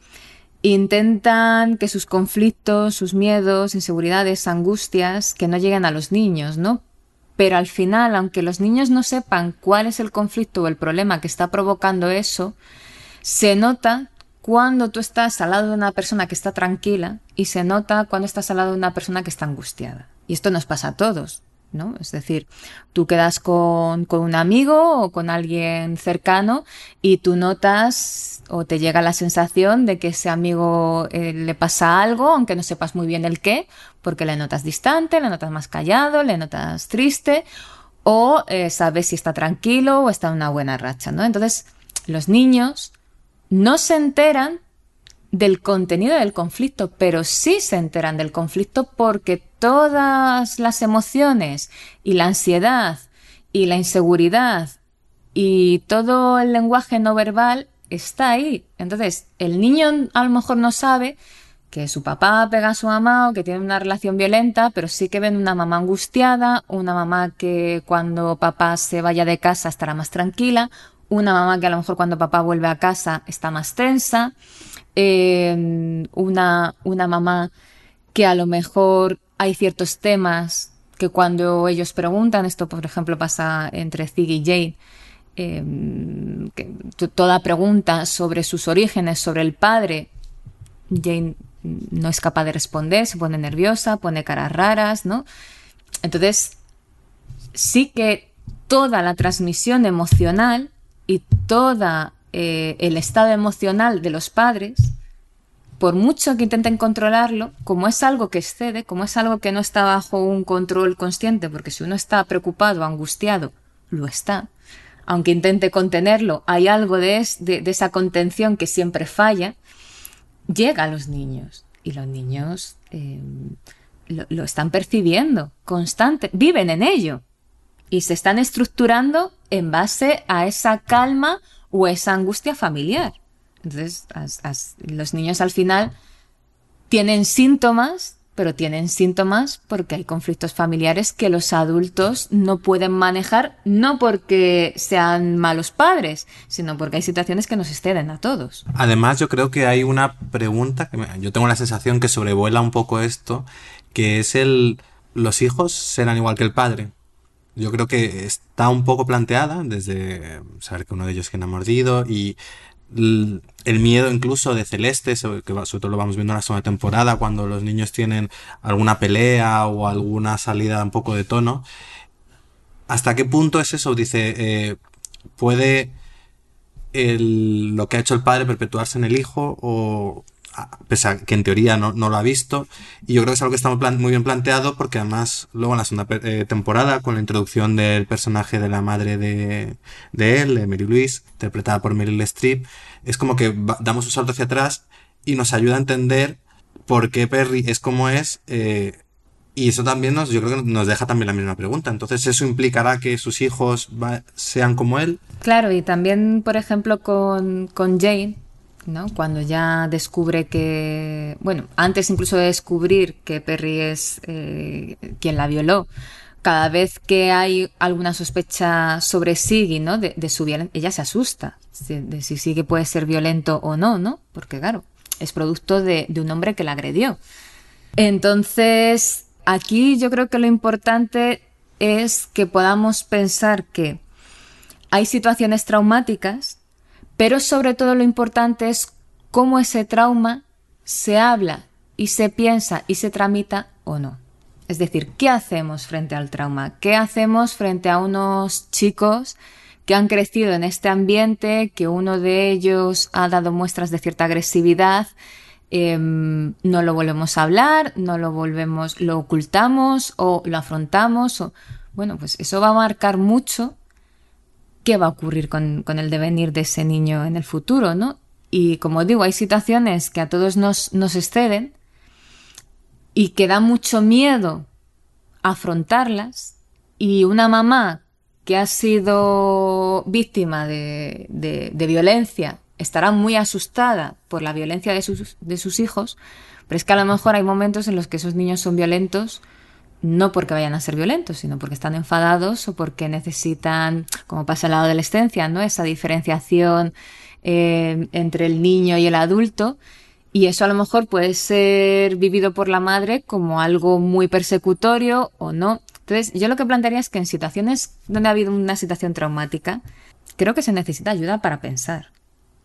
intentan que sus conflictos, sus miedos, inseguridades, angustias, que no lleguen a los niños, ¿no? Pero al final, aunque los niños no sepan cuál es el conflicto o el problema que está provocando eso, se nota cuando tú estás al lado de una persona que está tranquila y se nota cuando estás al lado de una persona que está angustiada. Y esto nos pasa a todos. ¿No? Es decir, tú quedas con, con, un amigo o con alguien cercano y tú notas o te llega la sensación de que ese amigo eh, le pasa algo, aunque no sepas muy bien el qué, porque le notas distante, le notas más callado, le notas triste o eh, sabes si está tranquilo o está en una buena racha, ¿no? Entonces, los niños no se enteran del contenido del conflicto, pero sí se enteran del conflicto porque todas las emociones y la ansiedad y la inseguridad y todo el lenguaje no verbal está ahí. Entonces, el niño a lo mejor no sabe que su papá pega a su mamá o que tiene una relación violenta, pero sí que ven una mamá angustiada, una mamá que cuando papá se vaya de casa estará más tranquila, una mamá que a lo mejor cuando papá vuelve a casa está más tensa, una, una mamá que a lo mejor hay ciertos temas que cuando ellos preguntan, esto por ejemplo pasa entre Ziggy y Jane, que toda pregunta sobre sus orígenes, sobre el padre, Jane no es capaz de responder, se pone nerviosa, pone caras raras, ¿no? Entonces, sí que toda la transmisión emocional y toda eh, el estado emocional de los padres, por mucho que intenten controlarlo, como es algo que excede, como es algo que no está bajo un control consciente, porque si uno está preocupado, angustiado, lo está, aunque intente contenerlo, hay algo de, esa contención que siempre falla, llega a los niños. Y los niños eh, lo, lo están percibiendo constante, viven en ello. Y se están estructurando en base a esa calma o esa angustia familiar. Entonces, as, los niños al final tienen síntomas, pero tienen síntomas porque hay conflictos familiares que los adultos no pueden manejar, no porque sean malos padres, sino porque hay situaciones que nos exceden a todos. Además, yo creo que hay una pregunta que me, yo tengo la sensación que sobrevuela un poco esto, que es el los hijos serán igual que el padre. Yo creo que está un poco planteada desde saber que uno de ellos quien ha mordido y el miedo incluso de Celeste, que sobre todo lo vamos viendo en la segunda temporada, cuando los niños tienen alguna pelea o alguna salida un poco de tono. ¿Hasta qué punto es eso? Dice, eh, ¿puede lo que ha hecho el padre perpetuarse en el hijo o pese a que en teoría no, lo ha visto. Y yo creo que es algo que está muy bien planteado porque además luego en la segunda eh, temporada, con la introducción del personaje de la madre de, de él, de Mary Louise, interpretada por Meryl Streep, es como que damos un salto hacia atrás y nos ayuda a entender por qué Perry es como es. Eh, y eso también nos, yo creo que nos deja también la misma pregunta. Entonces, ¿eso implicará que sus hijos sean como él? Claro, y también, por ejemplo, con, con Jane, cuando ya descubre que, bueno, antes incluso de descubrir que Perry es eh, quien la violó, cada vez que hay alguna sospecha sobre Siggy, ¿no? De, su violencia, ella se asusta de, si Siggy puede ser violento o no, ¿no? Porque claro, es producto de un hombre que la agredió. Entonces, aquí yo creo que lo importante es que podamos pensar que hay situaciones traumáticas pero sobre todo lo importante es cómo ese trauma se habla y se piensa y se tramita o no. Es decir, ¿qué hacemos frente al trauma? ¿Qué hacemos frente a unos chicos que han crecido en este ambiente, que uno de ellos ha dado muestras de cierta agresividad? Em, no lo volvemos a hablar, no lo volvemos, lo ocultamos o lo afrontamos. Bueno, pues eso va a marcar mucho qué va a ocurrir con, el devenir de ese niño en el futuro, ¿no? Y como digo, hay situaciones que a todos nos, nos exceden y que da mucho miedo afrontarlas y una mamá que ha sido víctima de, de, violencia estará muy asustada por la violencia de sus, de sus hijos, pero es que a lo mejor hay momentos en los que esos niños son violentos no porque vayan a ser violentos, sino porque están enfadados o porque necesitan, como pasa en la adolescencia, ¿no? Esa diferenciación eh, entre el niño y el adulto. Y eso a lo mejor puede ser vivido por la madre como algo muy persecutorio o no. Entonces, yo lo que plantearía es que en situaciones donde ha habido una situación traumática, creo que se necesita ayuda para pensar.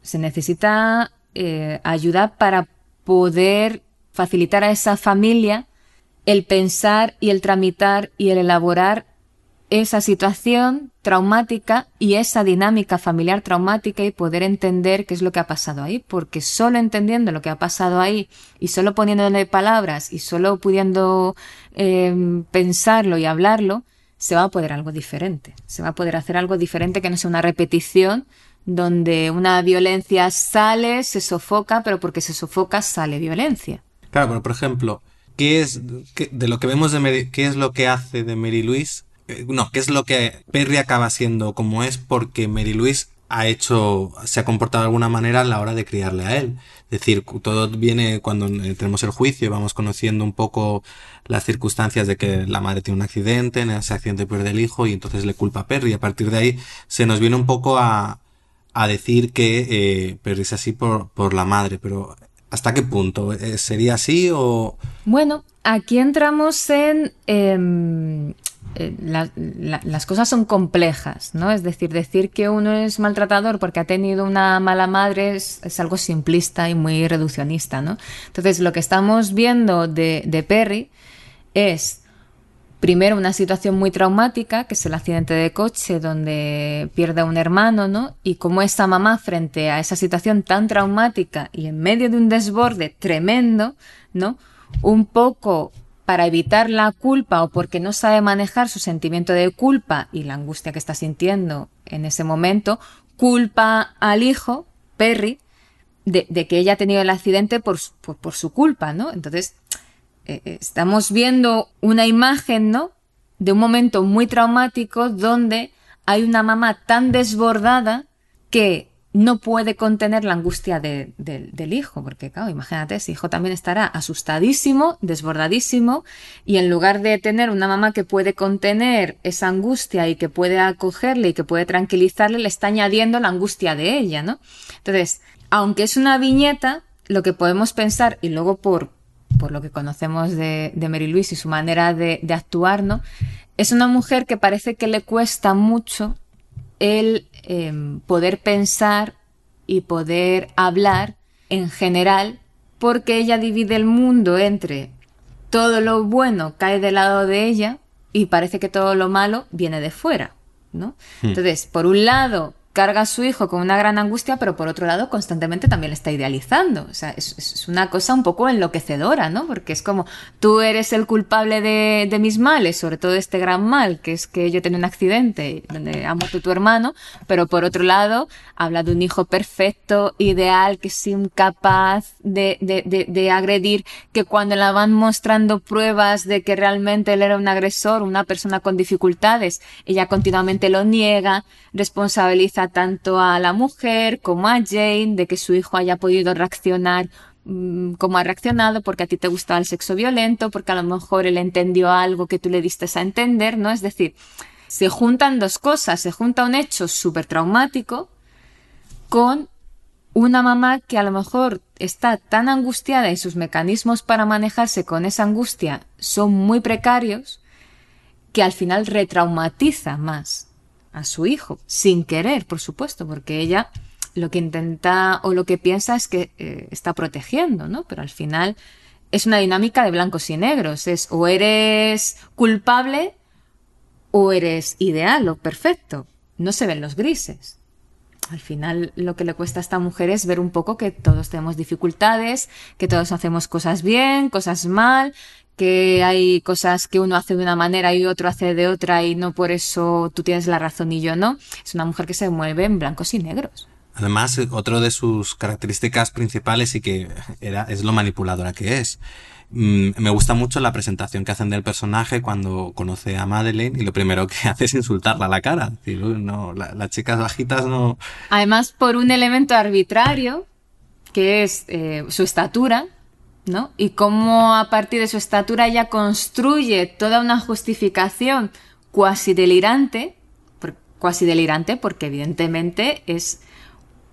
Se necesita eh, ayuda para poder facilitar a esa familia el pensar y el tramitar y el elaborar esa situación traumática y esa dinámica familiar traumática y poder entender qué es lo que ha pasado ahí, porque solo entendiendo lo que ha pasado ahí y solo poniéndole palabras y solo pudiendo em, pensarlo y hablarlo, se va a poder algo diferente, se va a poder hacer algo diferente que no sea una repetición donde una violencia sale, se sofoca, pero porque se sofoca sale violencia. Claro, pero por ejemplo, qué es de lo que vemos de Mary, qué es lo que hace de Mary Louise, eh, no, qué es lo que Perry acaba siendo como es porque Mary Louise ha hecho, se ha comportado de alguna manera a la hora de criarle a él. Es decir, todo viene cuando eh, tenemos el juicio vamos conociendo un poco las circunstancias de que la madre tiene un accidente, en ese accidente pierde el hijo y entonces le culpa a Perry. A partir de ahí se nos viene un poco a, a decir que eh, Perry es así por, por la madre, pero ¿Hasta qué punto? Eh, ¿Sería así o...? Bueno, aquí entramos en... Em, eh, las cosas son complejas, ¿no? Es decir, decir que uno es maltratador porque ha tenido una mala madre es, algo simplista y muy reduccionista, ¿no? Entonces, lo que estamos viendo de, de Perry es primero una situación muy traumática, que es el accidente de coche donde pierde a un hermano, ¿no? Y cómo esta mamá frente a esa situación tan traumática y en medio de un desborde tremendo, ¿no? Un poco para evitar la culpa o porque no sabe manejar su sentimiento de culpa y la angustia que está sintiendo en ese momento, culpa al hijo, Perry, de, que ella ha tenido el accidente por, por su culpa, ¿no? Entonces, eh, eh, estamos viendo una imagen, ¿no? De un momento muy traumático donde hay una mamá tan desbordada que no puede contener la angustia del hijo, porque claro, imagínate, ese hijo también estará asustadísimo, desbordadísimo, y en lugar de tener una mamá que puede contener esa angustia y que puede acogerle y que puede tranquilizarle, le está añadiendo la angustia de ella, ¿no? Entonces, aunque es una viñeta, lo que podemos pensar, y luego por, por lo que conocemos de, de Mary Louise y su manera de, de actuar, ¿no? Es una mujer que parece que le cuesta mucho el em, poder pensar y poder hablar en general, porque ella divide el mundo entre todo lo bueno cae del lado de ella y parece que todo lo malo viene de fuera, ¿no? Entonces, por un lado, carga a su hijo con una gran angustia, pero por otro lado constantemente también le está idealizando. O sea, es, una cosa un poco enloquecedora, ¿no? Porque es como, tú eres el culpable de, de, mis males, sobre todo este gran mal, que es que yo tengo un accidente donde ha muerto tu hermano, pero por otro lado, habla de un hijo perfecto, ideal, que es incapaz de, de, de, de agredir, que cuando la van mostrando pruebas de que realmente él era un agresor, una persona con dificultades, ella continuamente lo niega, responsabiliza tanto a la mujer como a Jane de que su hijo haya podido reaccionar mmm, como ha reaccionado porque a ti te gustaba el sexo violento, porque a lo mejor él entendió algo que tú le diste a entender, ¿no? Es decir, se juntan dos cosas, se junta un hecho súper traumático con una mamá que a lo mejor está tan angustiada y sus mecanismos para manejarse con esa angustia son muy precarios que al final retraumatiza más a su hijo, sin querer, por supuesto, porque ella lo que intenta o lo que piensa es que eh, está protegiendo, ¿no? Pero al final es una dinámica de blancos y negros, es o eres culpable o eres ideal o perfecto, no se ven los grises. Al final lo que le cuesta a esta mujer es ver un poco que todos tenemos dificultades, que todos hacemos cosas bien, cosas mal, que hay cosas que uno hace de una manera y otro hace de otra y no por eso tú tienes la razón y yo no. Es una mujer que se mueve en blancos y negros. Además, otro de sus características principales y que era, es lo manipuladora que es. Mm, me gusta mucho la presentación que hacen del personaje cuando conoce a Madeleine y lo primero que hace es insultarla a la cara. Decir, no, la, las chicas bajitas no. Además, por un elemento arbitrario, que es eh, su estatura, ¿no? Y cómo a partir de su estatura ella construye toda una justificación cuasi delirante, cuasi delirante porque evidentemente es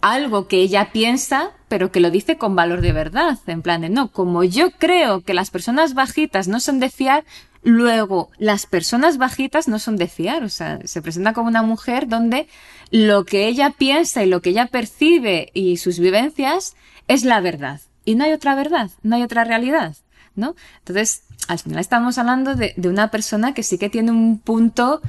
algo que ella piensa, pero que lo dice con valor de verdad, en plan de no, como yo creo que las personas bajitas no son de fiar, luego las personas bajitas no son de fiar, o sea, se presenta como una mujer donde lo que ella piensa y lo que ella percibe y sus vivencias es la verdad. Y no hay otra verdad, no hay otra realidad, ¿no? Entonces, al final estamos hablando de, una persona que sí que tiene un punto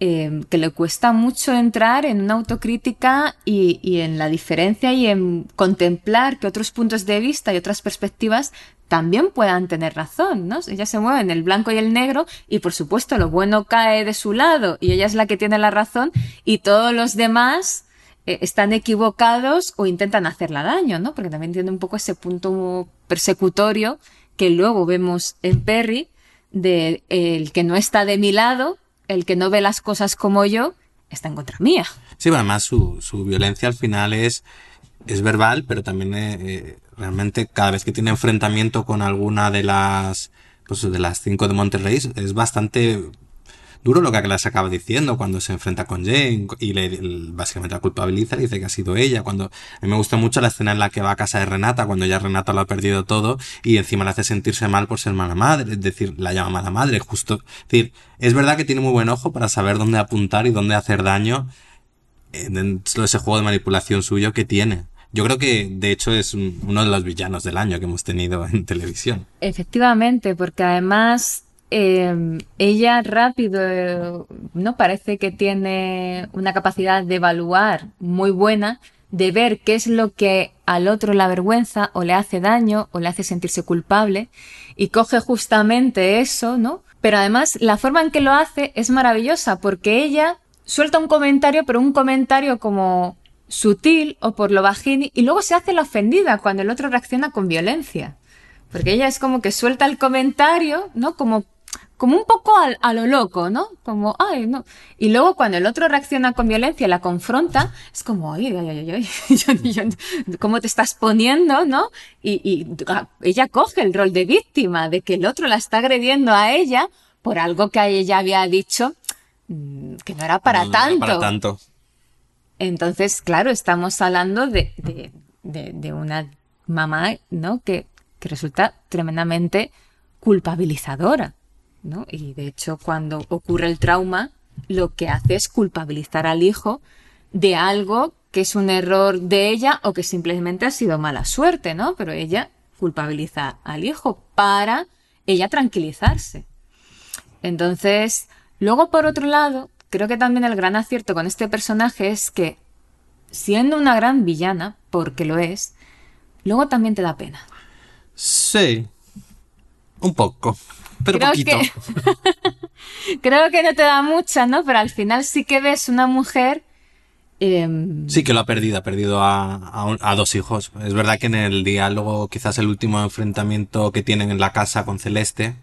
eh, que le cuesta mucho entrar en una autocrítica y, y, en la diferencia y en contemplar que otros puntos de vista y otras perspectivas también puedan tener razón, ¿no? Ella se mueve en el blanco y el negro y por supuesto lo bueno cae de su lado y ella es la que tiene la razón y todos los demás eh, están equivocados o intentan hacerla daño, ¿no? Porque también tiene un poco ese punto persecutorio que luego vemos en Perry de el que no está de mi lado el que no ve las cosas como yo está en contra mía. Sí, pero además su, su violencia al final es, es verbal, pero también eh, realmente cada vez que tiene enfrentamiento con alguna de las pues de las cinco de Monterrey es bastante duro lo que les acaba diciendo cuando se enfrenta con Jane y le, básicamente la culpabiliza y dice que ha sido ella. Cuando a mí me gusta mucho la escena en la que va a casa de Renata cuando ya Renata lo ha perdido todo y encima le hace sentirse mal por ser mala madre, es decir, la llama mala madre, justo. Es decir, es verdad que tiene muy buen ojo para saber dónde apuntar y dónde hacer daño en ese juego de manipulación suyo que tiene. Yo creo que, de hecho, es uno de los villanos del año que hemos tenido en televisión. Efectivamente, porque además eh, ella rápido, ¿no? Parece que tiene una capacidad de evaluar muy buena, de ver qué es lo que al otro le avergüenza o le hace daño o le hace sentirse culpable y coge justamente eso, ¿no? Pero además la forma en que lo hace es maravillosa porque ella suelta un comentario, pero un comentario como sutil o por lo bajín y luego se hace la ofendida cuando el otro reacciona con violencia. Porque ella es como que suelta el comentario, ¿no? Como como un poco a, a, lo loco, ¿no? Como, ay, no. Y luego cuando el otro reacciona con violencia y la confronta, es como, ay, ay, ay, ay, yo, yo, ¿cómo te estás poniendo, no? Y, y ella coge el rol de víctima, de que el otro la está agrediendo a ella por algo que ella había dicho mm, que no era para no, tanto. No para tanto. Entonces, claro, estamos hablando de, de, de, de una mamá, ¿no? Que que resulta tremendamente culpabilizadora. Y de hecho, cuando ocurre el trauma, lo que hace es culpabilizar al hijo de algo que es un error de ella o que simplemente ha sido mala suerte, ¿no? Pero ella culpabiliza al hijo para ella tranquilizarse. Entonces, luego por otro lado, creo que también el gran acierto con este personaje es que, siendo una gran villana, porque lo es, luego también te da pena. Sí, un poco, pero creo poquito. Que... creo que no te da mucha, ¿no? Pero al final sí que ves una mujer Em, sí que lo ha perdido, ha perdido a, dos hijos. Es verdad que en el diálogo, quizás el último enfrentamiento que tienen en la casa con Celeste,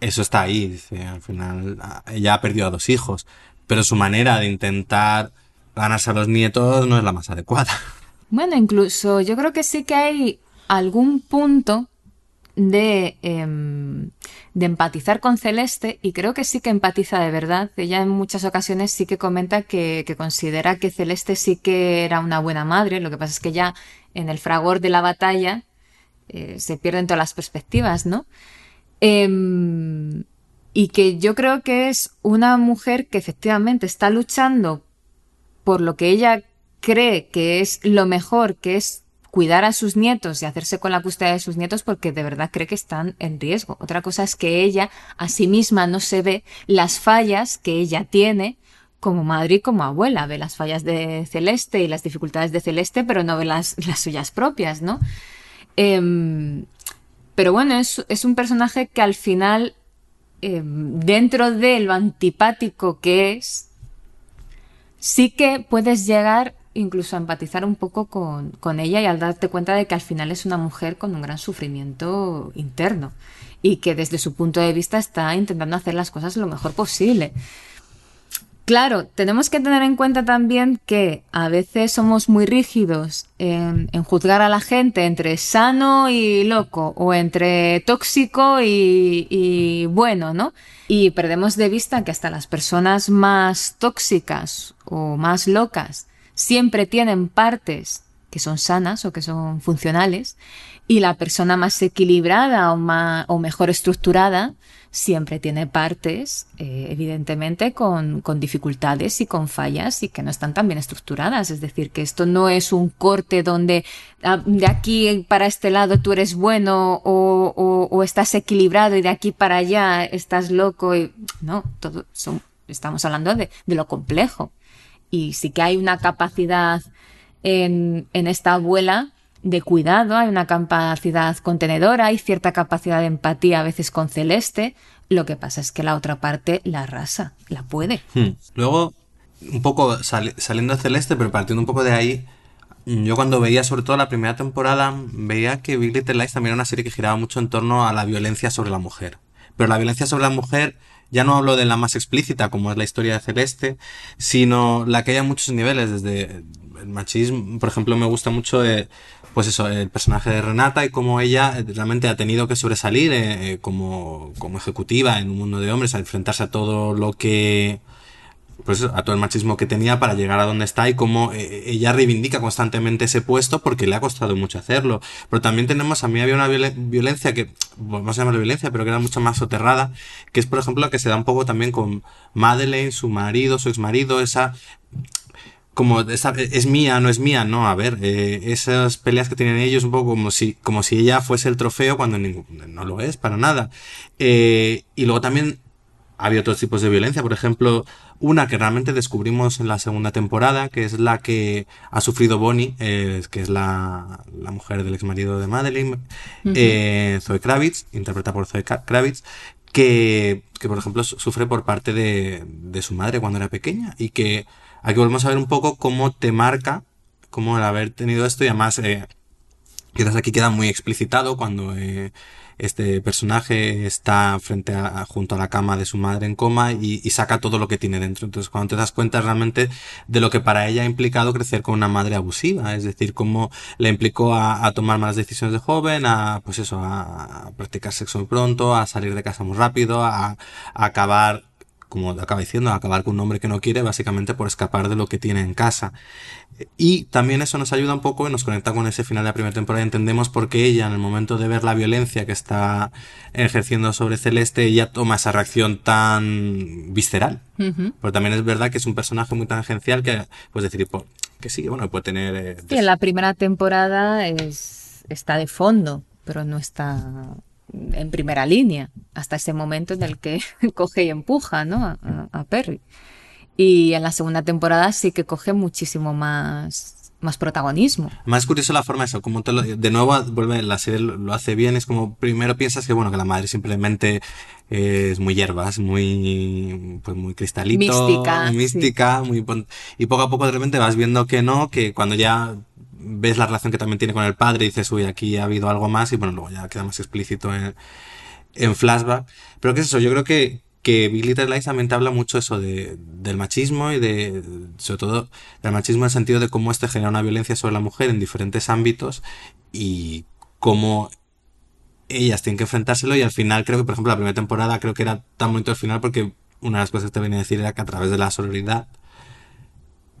eso está ahí. Dice, al final, ella ha perdido a dos hijos. Pero su manera de intentar ganarse a los nietos no es la más adecuada. Bueno, incluso yo creo que sí que hay algún punto de, em, de, empatizar con Celeste y creo que sí que empatiza de verdad. Ella en muchas ocasiones sí que comenta que, considera que Celeste sí que era una buena madre, lo que pasa es que ya en el fragor de la batalla eh, se pierden todas las perspectivas, ¿no? Em, y que yo creo que es una mujer que efectivamente está luchando por lo que ella cree que es lo mejor, que es cuidar a sus nietos y hacerse con la custodia de sus nietos porque de verdad cree que están en riesgo. Otra cosa es que ella a sí misma no se ve las fallas que ella tiene como madre y como abuela. Ve las fallas de Celeste y las dificultades de Celeste, pero no ve las, las suyas propias, ¿no? Em, pero bueno, es, es, un personaje que al final, em, dentro de lo antipático que es, sí que puedes llegar incluso a empatizar un poco con, con, ella y al darte cuenta de que al final es una mujer con un gran sufrimiento interno y que desde su punto de vista está intentando hacer las cosas lo mejor posible. Claro, tenemos que tener en cuenta también que a veces somos muy rígidos en, juzgar a la gente entre sano y loco o entre tóxico y, y, bueno, ¿no? Y perdemos de vista que hasta las personas más tóxicas o más locas siempre tienen partes que son sanas o que son funcionales y la persona más equilibrada o, más, o mejor estructurada siempre tiene partes, eh, evidentemente, con, con, dificultades y con fallas y que no están tan bien estructuradas. Es decir, que esto no es un corte donde ah, de aquí para este lado tú eres bueno o, o, estás equilibrado y de aquí para allá estás loco. Y, no, todo estamos hablando de, de lo complejo y sí que hay una capacidad en, en esta abuela de cuidado, hay una capacidad contenedora, hay cierta capacidad de empatía a veces con Celeste. Lo que pasa es que la otra parte la arrasa, la puede. Hmm. Luego, un poco saliendo de Celeste, pero partiendo un poco de ahí, yo cuando veía sobre todo la primera temporada, veía que Big Little Lies también era una serie que giraba mucho en torno a la violencia sobre la mujer. Pero la violencia sobre la mujer ya no hablo de la más explícita, como es la historia de Celeste, sino la que hay a muchos niveles, desde el machismo, por ejemplo, me gusta mucho, eh, pues eso, el personaje de Renata y cómo ella realmente ha tenido que sobresalir eh, como, como ejecutiva en un mundo de hombres, a enfrentarse a todo lo que pues a todo el machismo que tenía para llegar a donde está y cómo eh, ella reivindica constantemente ese puesto porque le ha costado mucho hacerlo. Pero también tenemos, a mí había una violencia que, vamos a llamarla violencia, pero que era mucho más soterrada, que es por ejemplo la que se da un poco también con Madeleine, su marido, su ex marido, esa como es mía, no es mía, no, a ver, eh, esas peleas que tienen ellos un poco como si, como si ella fuese el trofeo cuando no lo es, para nada. Eh, y luego también había otros tipos de violencia, por ejemplo, una que realmente descubrimos en la segunda temporada, que es la que ha sufrido Bonnie, eh, que es la, la, mujer del ex marido de Madeline, eh, Zoe Kravitz, interpretada por Zoe Kravitz, que, que por ejemplo sufre por parte de, de su madre cuando era pequeña. Y que aquí volvemos a ver un poco cómo te marca, cómo el haber tenido esto y además eh, quizás aquí queda muy explicitado cuando eh, este personaje está frente a, junto a la cama de su madre en coma y, saca todo lo que tiene dentro. Entonces, cuando te das cuenta realmente de lo que para ella ha implicado crecer con una madre abusiva, es decir, cómo le implicó a, tomar malas decisiones de joven, a, pues eso, a, practicar sexo muy pronto, a salir de casa muy rápido, a, acabar como acaba diciendo, acabar con un hombre que no quiere, básicamente por escapar de lo que tiene en casa. Y también eso nos ayuda un poco y nos conecta con ese final de la primera temporada. Entendemos por qué ella, en el momento de ver la violencia que está ejerciendo sobre Celeste, ella toma esa reacción tan visceral. Pero también es verdad que es un personaje muy tangencial que, pues decir, que sí, bueno, puede tener... Eh, en la primera temporada es, está de fondo, pero no está en primera línea, hasta ese momento en el que coge y empuja ¿no? a, Perry. Y en la segunda temporada sí que coge muchísimo más, más protagonismo. Más curioso la forma eso, como te lo, de nuevo vuelve la serie lo hace bien, es como primero piensas que bueno, que la madre simplemente es muy hierba, es muy pues muy cristalito, mística, mística, muy y poco a poco de repente vas viendo que no, que cuando ya ves la relación que también tiene con el padre y dices, uy, aquí ha habido algo más y bueno, luego ya queda más explícito en, en flashback. Pero qué es eso, yo creo que, que Big Little Lies también te habla mucho eso de, del machismo y de, sobre todo, del machismo en el sentido de cómo este genera una violencia sobre la mujer en diferentes ámbitos y cómo ellas tienen que enfrentárselo y al final creo que, por ejemplo, la primera temporada creo que era tan bonito al final porque una de las cosas que te venía a decir era que a través de la sororidad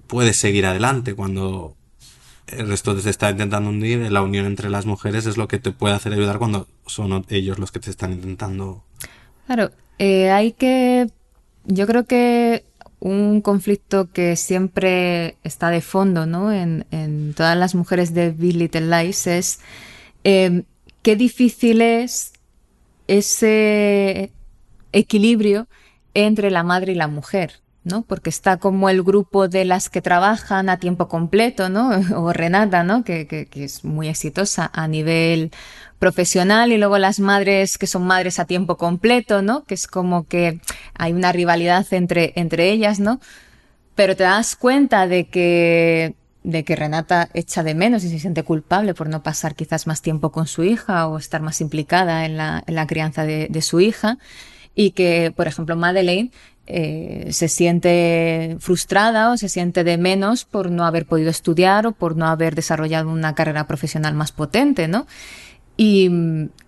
puedes seguir adelante cuando el resto se está intentando hundir, la unión entre las mujeres es lo que te puede hacer ayudar cuando son ellos los que te están intentando. Claro, eh, hay que. Yo creo que un conflicto que siempre está de fondo ¿no? en, todas las mujeres de Big Little Lies es eh, qué difícil es ese equilibrio entre la madre y la mujer. ¿No? Porque está como el grupo de las que trabajan a tiempo completo, ¿no? O Renata, ¿no? Que, que, que, es muy exitosa a nivel profesional y luego las madres que son madres a tiempo completo, ¿no? Que es como que hay una rivalidad entre, entre ellas, ¿no? Pero te das cuenta de que, de que Renata echa de menos y se siente culpable por no pasar quizás más tiempo con su hija o estar más implicada en la, en la crianza de, de su hija y que, por ejemplo, Madeleine eh, se siente frustrada o se siente de menos por no haber podido estudiar o por no haber desarrollado una carrera profesional más potente, ¿no? Y,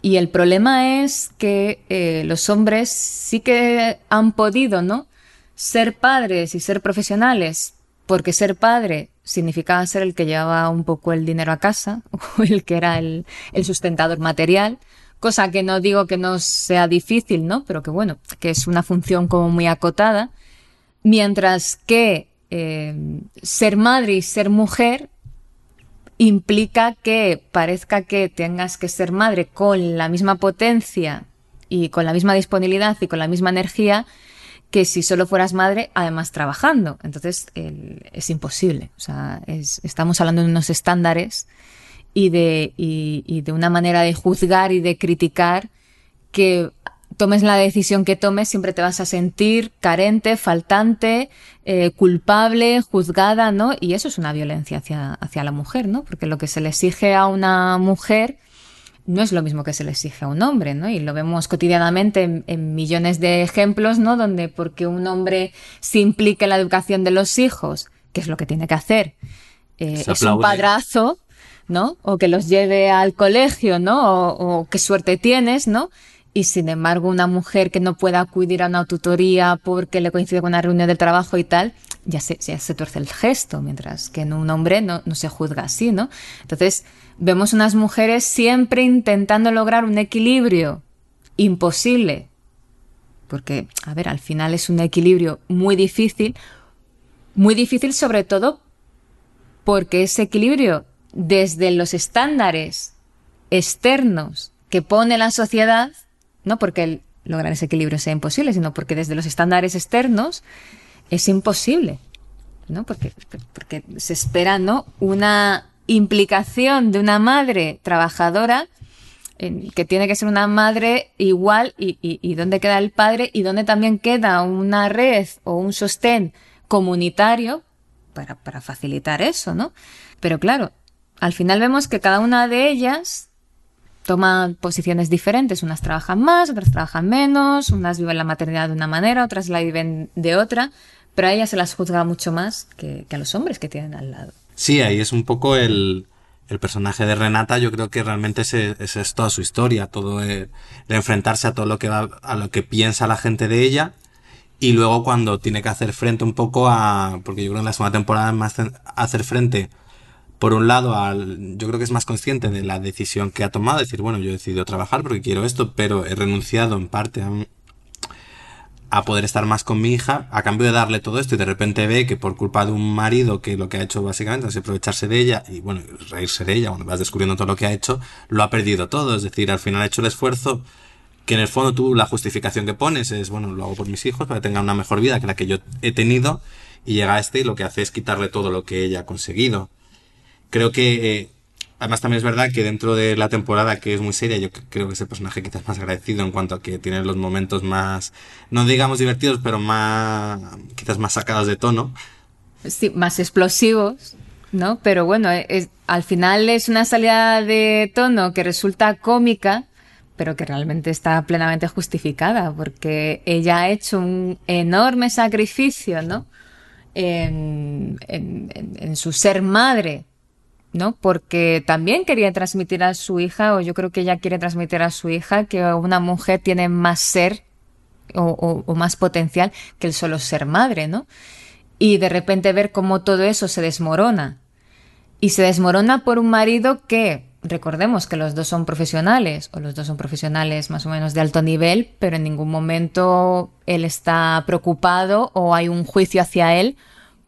y el problema es que eh, los hombres sí que han podido, ¿no? Ser padres y ser profesionales, porque ser padre significaba ser el que llevaba un poco el dinero a casa, o el que era el, el sustentador material, cosa que no digo que no sea difícil, ¿no? Pero que bueno, que es una función como muy acotada, mientras que eh, ser madre y ser mujer implica que parezca que tengas que ser madre con la misma potencia y con la misma disponibilidad y con la misma energía que si solo fueras madre, además trabajando. Entonces es imposible. O sea, estamos hablando de unos estándares y de, y, de una manera de juzgar y de criticar que tomes la decisión que tomes, siempre te vas a sentir carente, faltante, eh, culpable, juzgada, ¿no? Y eso es una violencia hacia, hacia la mujer, ¿no? Porque lo que se le exige a una mujer no es lo mismo que se le exige a un hombre, ¿no? Y lo vemos cotidianamente en, millones de ejemplos, ¿no? Donde porque un hombre se implique en la educación de los hijos, que es lo que tiene que hacer, eh, es un padrazo, ¿no? O que los lleve al colegio, ¿no? O, qué suerte tienes, ¿no? Y sin embargo, una mujer que no pueda acudir a una tutoría porque le coincide con una reunión del trabajo y tal, ya se, ya se tuerce el gesto, mientras que en un hombre no, no se juzga así, ¿no? Entonces, vemos unas mujeres siempre intentando lograr un equilibrio imposible. Porque, a ver, al final es un equilibrio muy difícil, muy difícil sobre todo porque ese equilibrio desde los estándares externos que pone la sociedad, no porque lograr ese equilibrio sea imposible, sino porque desde los estándares externos es imposible, ¿no? Porque, porque se espera, ¿no? Una implicación de una madre trabajadora que tiene que ser una madre igual y, y, y dónde queda el padre y dónde también queda una red o un sostén comunitario para, para facilitar eso, ¿no? Pero claro, al final vemos que cada una de ellas toma posiciones diferentes. Unas trabajan más, otras trabajan menos, unas viven la maternidad de una manera, otras la viven de otra, pero a ellas se las juzga mucho más que, a los hombres que tienen al lado. Sí, ahí es un poco el, el personaje de Renata, yo creo que realmente esa es, toda su historia, todo el, enfrentarse a todo lo que va, a lo que piensa la gente de ella Y luego cuando tiene que hacer frente un poco a, porque yo creo que en la segunda temporada es más hacer frente, por un lado, al, yo creo que es más consciente de la decisión que ha tomado, decir, bueno, yo he decidido trabajar porque quiero esto, pero he renunciado en parte a, poder estar más con mi hija a cambio de darle todo esto y de repente ve que por culpa de un marido que lo que ha hecho básicamente es aprovecharse de ella y bueno, reírse de ella, cuando vas descubriendo todo lo que ha hecho, lo ha perdido todo, es decir, al final ha hecho el esfuerzo que en el fondo tú la justificación que pones es, bueno, lo hago por mis hijos para que tengan una mejor vida que la que yo he tenido y llega a este y lo que hace es quitarle todo lo que ella ha conseguido. Creo que eh, Además también es verdad que dentro de la temporada que es muy seria, yo creo que es el personaje quizás más agradecido en cuanto a que tiene los momentos más, no digamos divertidos, pero más, quizás más sacados de tono. Sí, más explosivos, ¿no? Pero bueno, es, al final es una salida de tono que resulta cómica, pero que realmente está plenamente justificada, porque ella ha hecho un enorme sacrificio, ¿no? En, en su ser madre ¿no? Porque también quería transmitir a su hija, o yo creo que ella quiere transmitir a su hija, que una mujer tiene más ser o, más potencial que el solo ser madre, ¿no? Y de repente ver cómo todo eso se desmorona. Y se desmorona por un marido que, recordemos que los dos son profesionales, o los dos son profesionales más o menos de alto nivel, pero en ningún momento él está preocupado o hay un juicio hacia él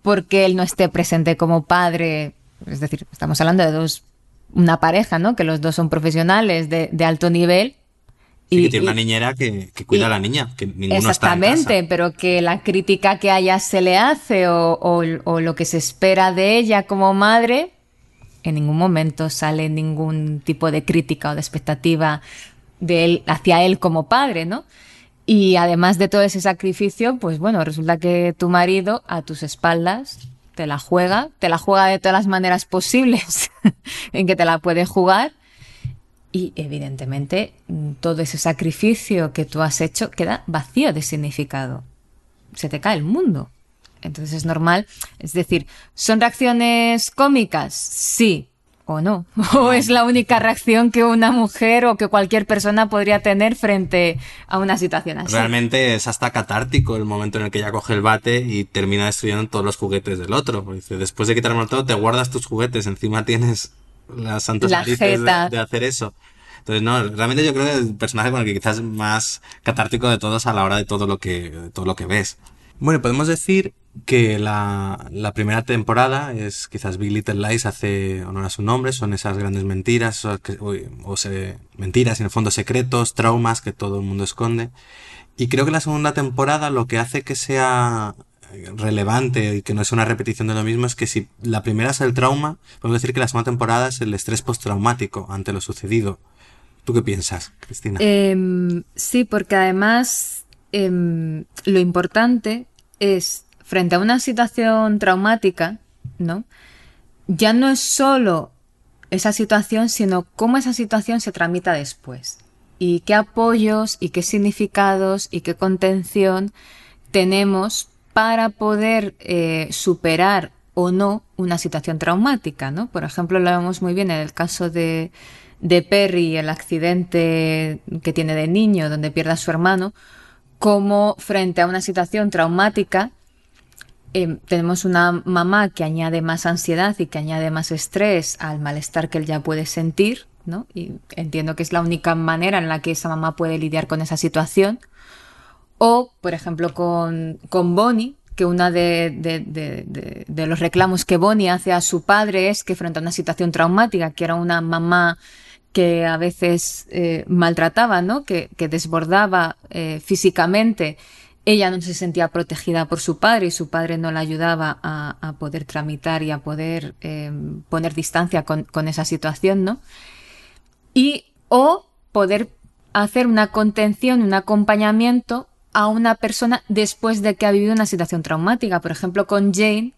porque él no esté presente como padre es decir, estamos hablando de dos, una pareja, ¿no? Que los dos son profesionales de, alto nivel. y, que tiene una niñera que, cuida a la niña, que ninguno Exactamente, pero que la crítica que a ella se le hace o, o, lo que se espera de ella como madre, en ningún momento sale ningún tipo de crítica o de expectativa de él, hacia él como padre, ¿no? Y además de todo ese sacrificio, pues bueno, resulta que tu marido a tus espaldas te la juega, te la juega de todas las maneras posibles en que te la puede jugar. Y evidentemente todo ese sacrificio que tú has hecho queda vacío de significado. Se te cae el mundo. Entonces es normal. Es decir, ¿son reacciones cómicas? Sí, o no. O es la única reacción que una mujer o que cualquier persona podría tener frente a una situación así. Realmente es hasta catártico el momento en el que ella coge el bate y termina destruyendo todos los juguetes del otro. Dice, después de quitarme todo, te guardas tus juguetes, encima tienes las santas la de, de, hacer eso. Entonces, no, realmente yo creo que es el personaje con el que quizás más catártico de todos a la hora de todo lo que, de todo lo que ves. Bueno, podemos decir que la, primera temporada es quizás Big Little Lies hace honor a su nombre, son esas grandes mentiras, o, o se, mentiras, en el fondo secretos, traumas que todo el mundo esconde. Y creo que la segunda temporada lo que hace que sea relevante y que no es una repetición de lo mismo es que si la primera es el trauma, podemos decir que la segunda temporada es el estrés postraumático ante lo sucedido. ¿Tú qué piensas, Cristina? Em, sí, porque además em, lo importante es frente a una situación traumática, ¿no? Ya no es solo esa situación, sino cómo esa situación se tramita después. Y qué apoyos y qué significados y qué contención tenemos para poder eh, superar o no una situación traumática, ¿no? Por ejemplo, lo vemos muy bien en el caso de, de Perry, el accidente que tiene de niño, donde pierde a su hermano, como frente a una situación traumática Em, tenemos una mamá que añade más ansiedad y que añade más estrés al malestar que él ya puede sentir, ¿no? Y entiendo que es la única manera en la que esa mamá puede lidiar con esa situación. O, por ejemplo, con, con Bonnie, que uno de, de, los reclamos que Bonnie hace a su padre es que frente a una situación traumática, que era una mamá que a veces eh, maltrataba, ¿no? Que, que desbordaba eh, físicamente ella no se sentía protegida por su padre y su padre no la ayudaba a, poder tramitar y a poder eh, poner distancia con, esa situación, ¿no? Y o poder hacer una contención, un acompañamiento a una persona después de que ha vivido una situación traumática. Por ejemplo, con Jane,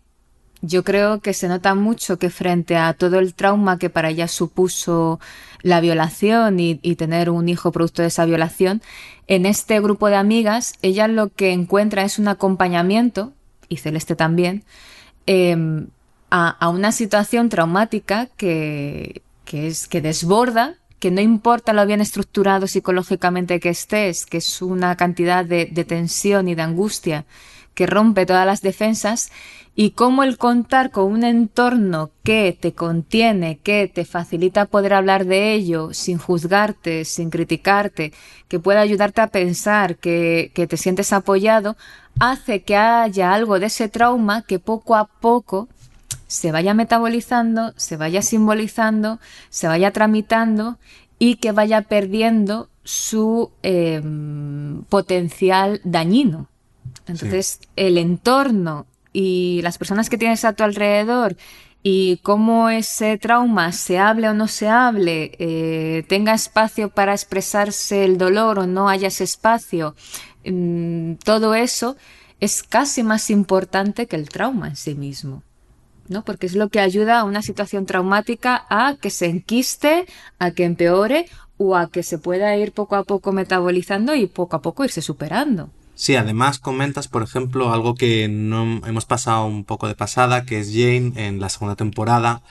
yo creo que se nota mucho que frente a todo el trauma que para ella supuso la violación y, tener un hijo producto de esa violación, en este grupo de amigas ella lo que encuentra es un acompañamiento, y Celeste también, em, a, una situación traumática que, que, es, que desborda que no importa lo bien estructurado psicológicamente que estés, que es una cantidad de, de tensión y de angustia que rompe todas las defensas, y cómo el contar con un entorno que te contiene, que te facilita poder hablar de ello sin juzgarte, sin criticarte, que pueda ayudarte a pensar, que, que te sientes apoyado, hace que haya algo de ese trauma que poco a poco se vaya metabolizando, se vaya simbolizando, se vaya tramitando y que vaya perdiendo su eh, potencial dañino. Entonces, sí. el entorno y las personas que tienes a tu alrededor y cómo ese trauma, se hable o no se hable, eh, tenga espacio para expresarse el dolor o no haya ese espacio, mmm, todo eso es casi más importante que el trauma en sí mismo. ¿no? Porque es lo que ayuda a una situación traumática a que se enquiste, a que empeore o a que se pueda ir poco a poco metabolizando y poco a poco irse superando. Sí, además comentas, por ejemplo, algo que no hemos pasado un poco de pasada, que es Jane en la segunda temporada,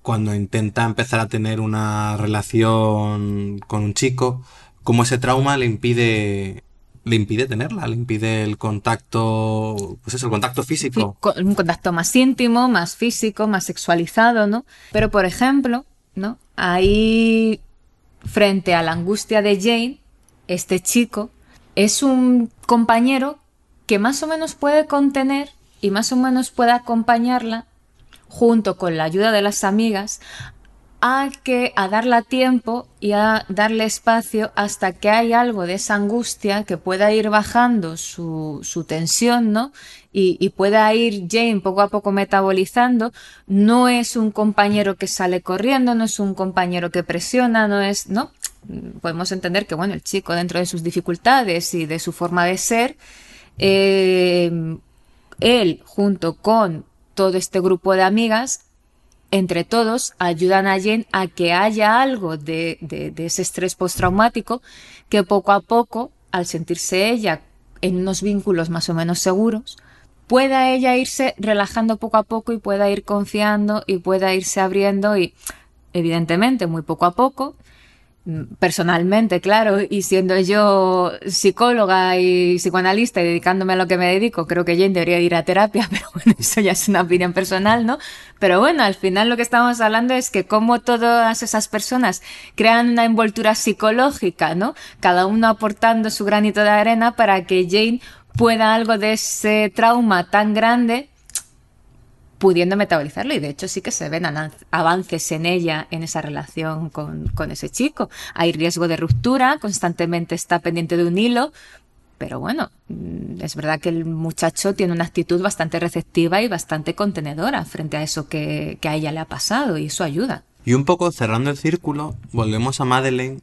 cuando intenta empezar a tener una relación con un chico, como ese trauma le impide le impide tenerla, le impide el contacto, pues eso, el contacto físico. Un contacto más íntimo, más físico, más sexualizado, ¿no? Pero por ejemplo, ¿no? Ahí frente a la angustia de Jane, este chico es un compañero que más o menos puede contener y más o menos puede acompañarla junto con la ayuda de las amigas a que a darle tiempo y a darle espacio hasta que hay algo de esa angustia que pueda ir bajando su, su tensión, ¿no? Y, y, pueda ir Jane poco a poco metabolizando. No es un compañero que sale corriendo, no es un compañero que presiona, no es, ¿no? Podemos entender que, bueno, el chico dentro de sus dificultades y de su forma de ser, eh, él junto con todo este grupo de amigas entre todos ayudan a Jen a que haya algo de, de, de ese estrés postraumático que poco a poco, al sentirse ella en unos vínculos más o menos seguros, pueda ella irse relajando poco a poco y pueda ir confiando y pueda irse abriendo y evidentemente muy poco a poco personalmente, claro, y siendo yo psicóloga y psicoanalista y dedicándome a lo que me dedico, creo que Jane debería ir a terapia, pero bueno, eso ya es una opinión personal, ¿no? Pero bueno, al final lo que estamos hablando es que como todas esas personas crean una envoltura psicológica, ¿no? Cada uno aportando su granito de arena para que Jane pueda algo de ese trauma tan grande pudiendo metabolizarlo y de hecho sí que se ven avances en ella, en esa relación con, con, ese chico. Hay riesgo de ruptura, constantemente está pendiente de un hilo, pero bueno, mm, es verdad que el muchacho tiene una actitud bastante receptiva y bastante contenedora frente a eso que, que a ella le ha pasado y eso ayuda. Y un poco cerrando el círculo, volvemos a Madeleine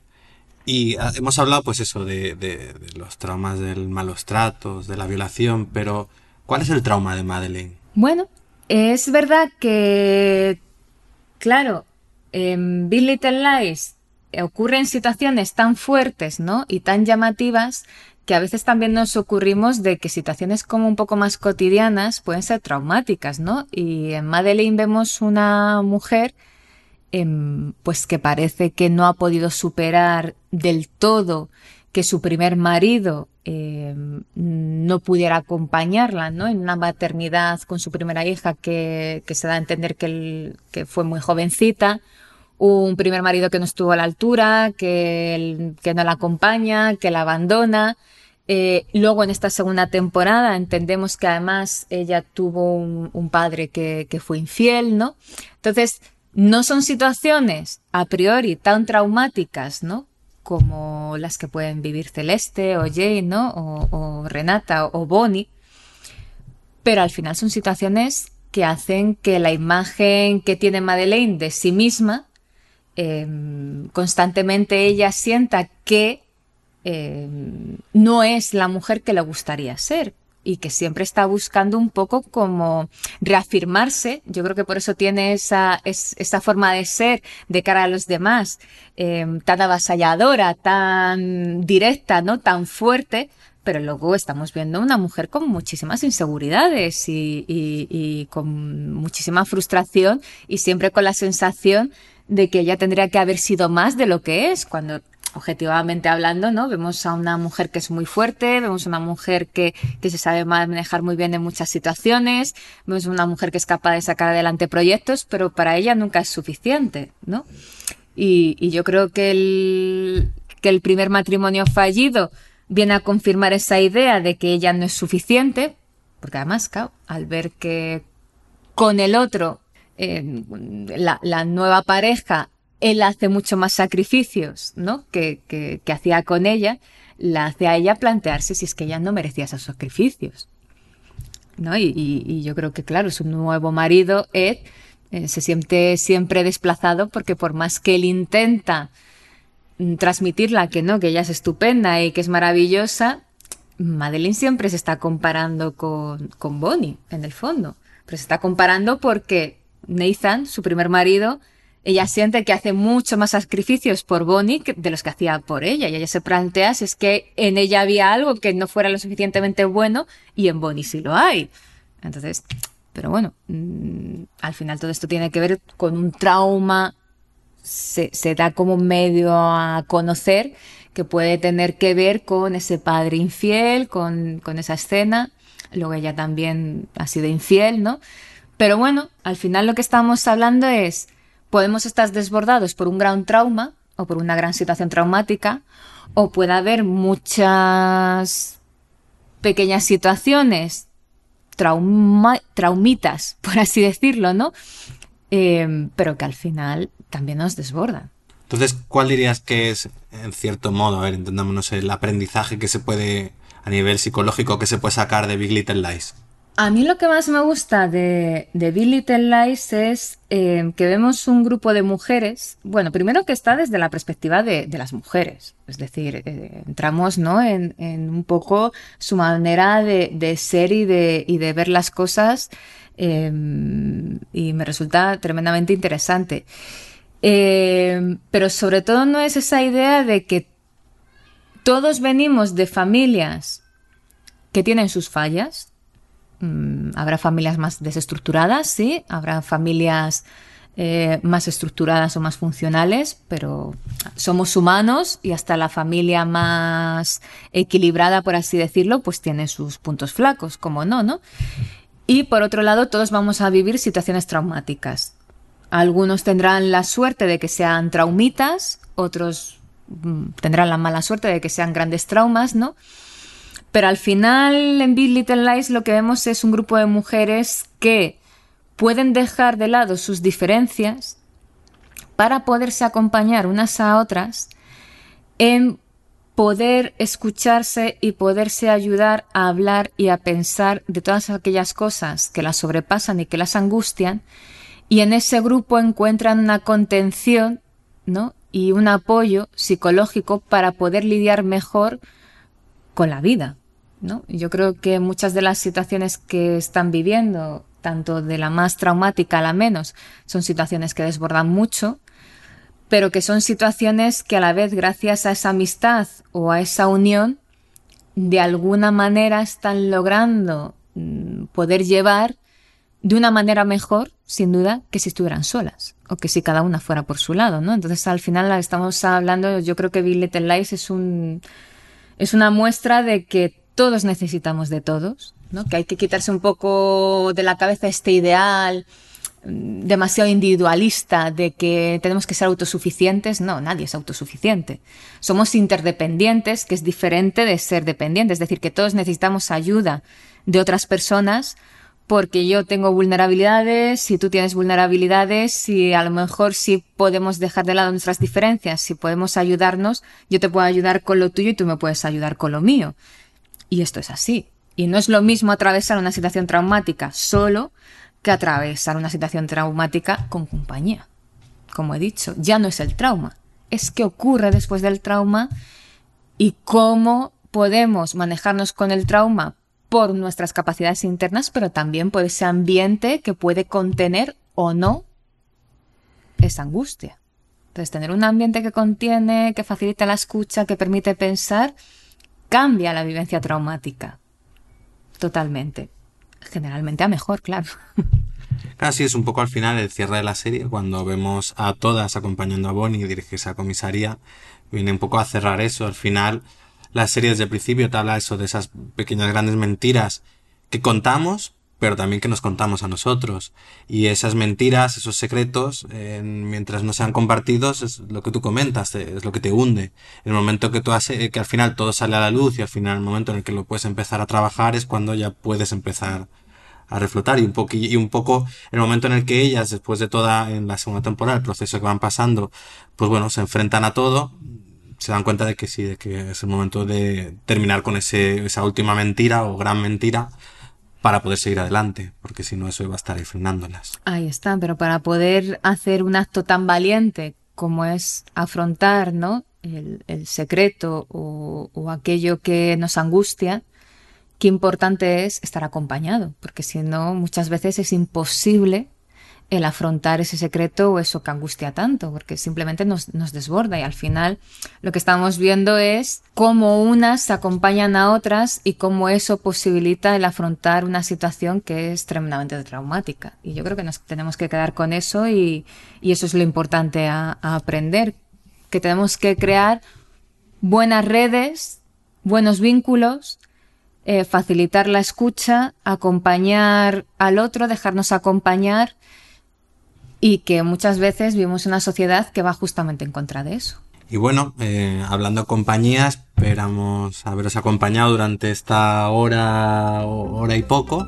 y ah, hemos hablado pues eso de, de, de los traumas del malos tratos, de la violación, pero ¿cuál es el trauma de Madeleine? Bueno, es verdad que, claro, en Big Little Lies ocurren situaciones tan fuertes, ¿no? Y tan llamativas que a veces también nos ocurrimos de que situaciones como un poco más cotidianas pueden ser traumáticas, ¿no? Y en Madeleine vemos una mujer eh, pues que parece que no ha podido superar del todo que su primer marido eh, no pudiera acompañarla ¿no? en una maternidad con su primera hija que, que se da a entender que, que, fue muy jovencita, un primer marido que no estuvo a la altura, que, que no la acompaña, que la abandona. Eh, luego en esta segunda temporada entendemos que además ella tuvo un, un padre que, que fue infiel, ¿no? Entonces, no son situaciones a priori tan traumáticas, ¿no? Como las que pueden vivir Celeste o Jane, ¿no? O, Renata o Bonnie. Pero al final son situaciones que hacen que la imagen que tiene Madeleine de sí misma, eh, constantemente ella sienta que eh, no es la mujer que le gustaría ser, y que siempre está buscando un poco como reafirmarse. Yo creo que por eso tiene esa, es, esa forma de ser de cara a los demás, eh, tan avasalladora, tan directa, ¿no? Tan fuerte. Pero luego estamos viendo una mujer con muchísimas inseguridades y, y, y con muchísima frustración y siempre con la sensación de que ella tendría que haber sido más de lo que es, cuando objetivamente hablando, ¿no? Vemos a una mujer que es muy fuerte, vemos a una mujer que, que se sabe manejar muy bien en muchas situaciones, vemos a una mujer que es capaz de sacar adelante proyectos, pero para ella nunca es suficiente, ¿no? Y, yo creo que el, que el primer matrimonio fallido viene a confirmar esa idea de que ella no es suficiente, porque además, al ver que con el otro, eh, la, nueva pareja, él hace mucho más sacrificios, ¿no? Que, que, hacía con ella, la hace a ella plantearse si es que ella no merecía esos sacrificios. ¿No? Y, yo creo que, claro, su nuevo marido, Ed, eh, se siente siempre desplazado porque por más que él intenta transmitirla que no, que ella es estupenda y que es maravillosa, Madeline siempre se está comparando con, con Bonnie, en el fondo. Pero se está comparando porque Nathan, su primer marido, ella siente que hace mucho más sacrificios por Bonnie de los que hacía por ella. Y ella se plantea si es que en ella había algo que no fuera lo suficientemente bueno y en Bonnie sí lo hay. Entonces, pero bueno, mmm, al final todo esto tiene que ver con un trauma se, se, da como medio a conocer que puede tener que ver con ese padre infiel, con, con esa escena. Luego ella también ha sido infiel, ¿no? Pero bueno, al final lo que estamos hablando es, podemos estar desbordados por un gran trauma o por una gran situación traumática, o puede haber muchas pequeñas situaciones trauma, traumitas, por así decirlo, ¿no? Eh, pero que al final también nos desbordan. Entonces, ¿cuál dirías que es, en cierto modo, a ver, entendámonos, el aprendizaje que se puede, a nivel psicológico, que se puede sacar de Big Little Lies? A mí lo que más me gusta de, de Big Little Lies es eh, que vemos un grupo de mujeres, bueno, primero que está desde la perspectiva de, las mujeres, es decir, eh, entramos ¿no? en, un poco su manera de, ser y de, y de ver las cosas eh, y me resulta tremendamente interesante. Pero sobre todo no es esa idea de que todos venimos de familias que tienen sus fallas. Mm, habrá familias más desestructuradas, sí, habrá familias eh, más estructuradas o más funcionales, pero somos humanos y hasta la familia más equilibrada, por así decirlo, pues tiene sus puntos flacos, como no, ¿no? Y por otro lado, todos vamos a vivir situaciones traumáticas. Algunos tendrán la suerte de que sean traumitas, otros mm, tendrán la mala suerte de que sean grandes traumas, ¿no? Pero al final en Big Little Lies lo que vemos es un grupo de mujeres que pueden dejar de lado sus diferencias para poderse acompañar unas a otras en poder escucharse y poderse ayudar a hablar y a pensar de todas aquellas cosas que las sobrepasan y que las angustian y en ese grupo encuentran una contención, ¿no? Y un apoyo psicológico para poder lidiar mejor con la vida, ¿no? Yo creo que muchas de las situaciones que están viviendo, tanto de la más traumática a la menos, son situaciones que desbordan mucho, pero que son situaciones que a la vez, gracias a esa amistad o a esa unión, de alguna manera están logrando mm, poder llevar de una manera mejor, sin duda, que si estuvieran solas o que si cada una fuera por su lado, ¿no? Entonces, al final estamos hablando, yo creo que Little Lies es un es una muestra de que todos necesitamos de todos, ¿no? Que hay que quitarse un poco de la cabeza este ideal demasiado individualista de que tenemos que ser autosuficientes. No, nadie es autosuficiente. Somos interdependientes, que es diferente de ser dependientes. Es decir, que todos necesitamos ayuda de otras personas porque yo tengo vulnerabilidades, si tú tienes vulnerabilidades, si a lo mejor si podemos dejar de lado nuestras diferencias, si podemos ayudarnos, yo te puedo ayudar con lo tuyo y tú me puedes ayudar con lo mío. Y esto es así. Y no es lo mismo atravesar una situación traumática solo que atravesar una situación traumática con compañía. Como he dicho, ya no es el trauma, es qué ocurre después del trauma y cómo podemos manejarnos con el trauma por nuestras capacidades internas, pero también por ese ambiente que puede contener o no esa angustia. Entonces, tener un ambiente que contiene, que facilita la escucha, que permite pensar, cambia la vivencia traumática. Totalmente. Generalmente a mejor, claro. Casi es un poco al final el cierre de la serie, cuando vemos a todas acompañando a Bonnie dirigirse a comisaría, viene un poco a cerrar eso. Al final, la serie desde el principio te habla eso de esas pequeñas grandes mentiras que contamos, pero también que nos contamos a nosotros. Y esas mentiras, esos secretos, mientras no sean compartidos, es lo que tú comentas, es lo que te hunde. El momento que tú haces, que al final todo sale a la luz y al final el momento en el que lo puedes empezar a trabajar es cuando ya puedes empezar a reflotar y un, poco, y un poco el momento en el que ellas, después de toda, en la segunda temporada, el proceso que van pasando, pues bueno, se enfrentan a todo, se dan cuenta de que sí, de que es el momento de terminar con ese, esa última mentira o gran mentira para poder seguir adelante, porque si no eso iba a estar ahí frenándolas. Ahí está, pero para poder hacer un acto tan valiente como es afrontar ¿no? el, secreto o, o, aquello que nos angustia, qué importante es estar acompañado, porque si no, muchas veces es imposible el afrontar ese secreto o eso que angustia tanto, porque simplemente nos, nos, desborda y al final lo que estamos viendo es cómo unas se acompañan a otras y cómo eso posibilita el afrontar una situación que es tremendamente traumática. Y yo creo que nos tenemos que quedar con eso y, y eso es lo importante a, aprender, que tenemos que crear buenas redes, buenos vínculos, eh, facilitar la escucha, acompañar al otro, dejarnos acompañar y que muchas veces vivimos una sociedad que va justamente en contra de eso. Y bueno, eh, hablando de compañía, esperamos haberos acompañado durante esta hora, hora y poco.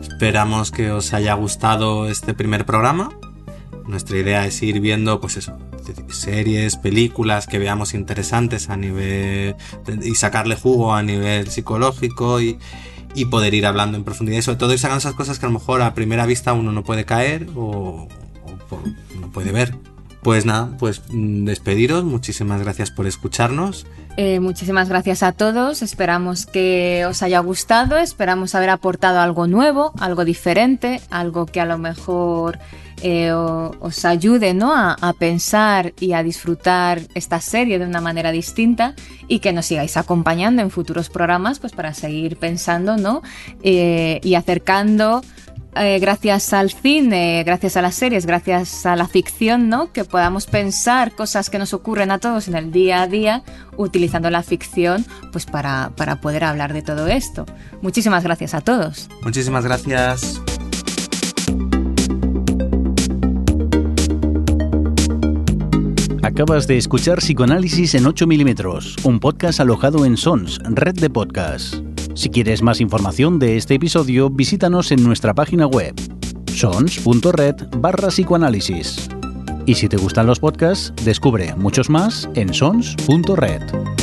Esperamos que os haya gustado este primer programa. Nuestra idea es ir viendo, pues eso, series, películas que veamos interesantes a nivel y sacarle jugo a nivel psicológico y, y poder ir hablando en profundidad y sobre todo ir sacando esas cosas que a lo mejor a primera vista uno no puede caer o, no puede ver. Pues nada, pues mm, despediros, muchísimas gracias por escucharnos. Eh, muchísimas gracias a todos, esperamos que os haya gustado, esperamos haber aportado algo nuevo, algo diferente, algo que a lo mejor eh, os ayude ¿no? A, pensar y a disfrutar esta serie de una manera distinta y que nos sigáis acompañando en futuros programas pues para seguir pensando ¿no? Eh, y acercando eh, gracias al cine, gracias a las series, gracias a la ficción, ¿no? Que podamos pensar cosas que nos ocurren a todos en el día a día, utilizando la ficción, pues para, para poder hablar de todo esto. Muchísimas gracias a todos. Muchísimas gracias. Acabas de escuchar Psicoanálisis en 8 milímetros, un podcast alojado en Sons, red de podcasts. Si quieres más información de este episodio, visítanos en nuestra página web sons.red barra psicoanálisis. Y si te gustan los podcasts, descubre muchos más en sons.red.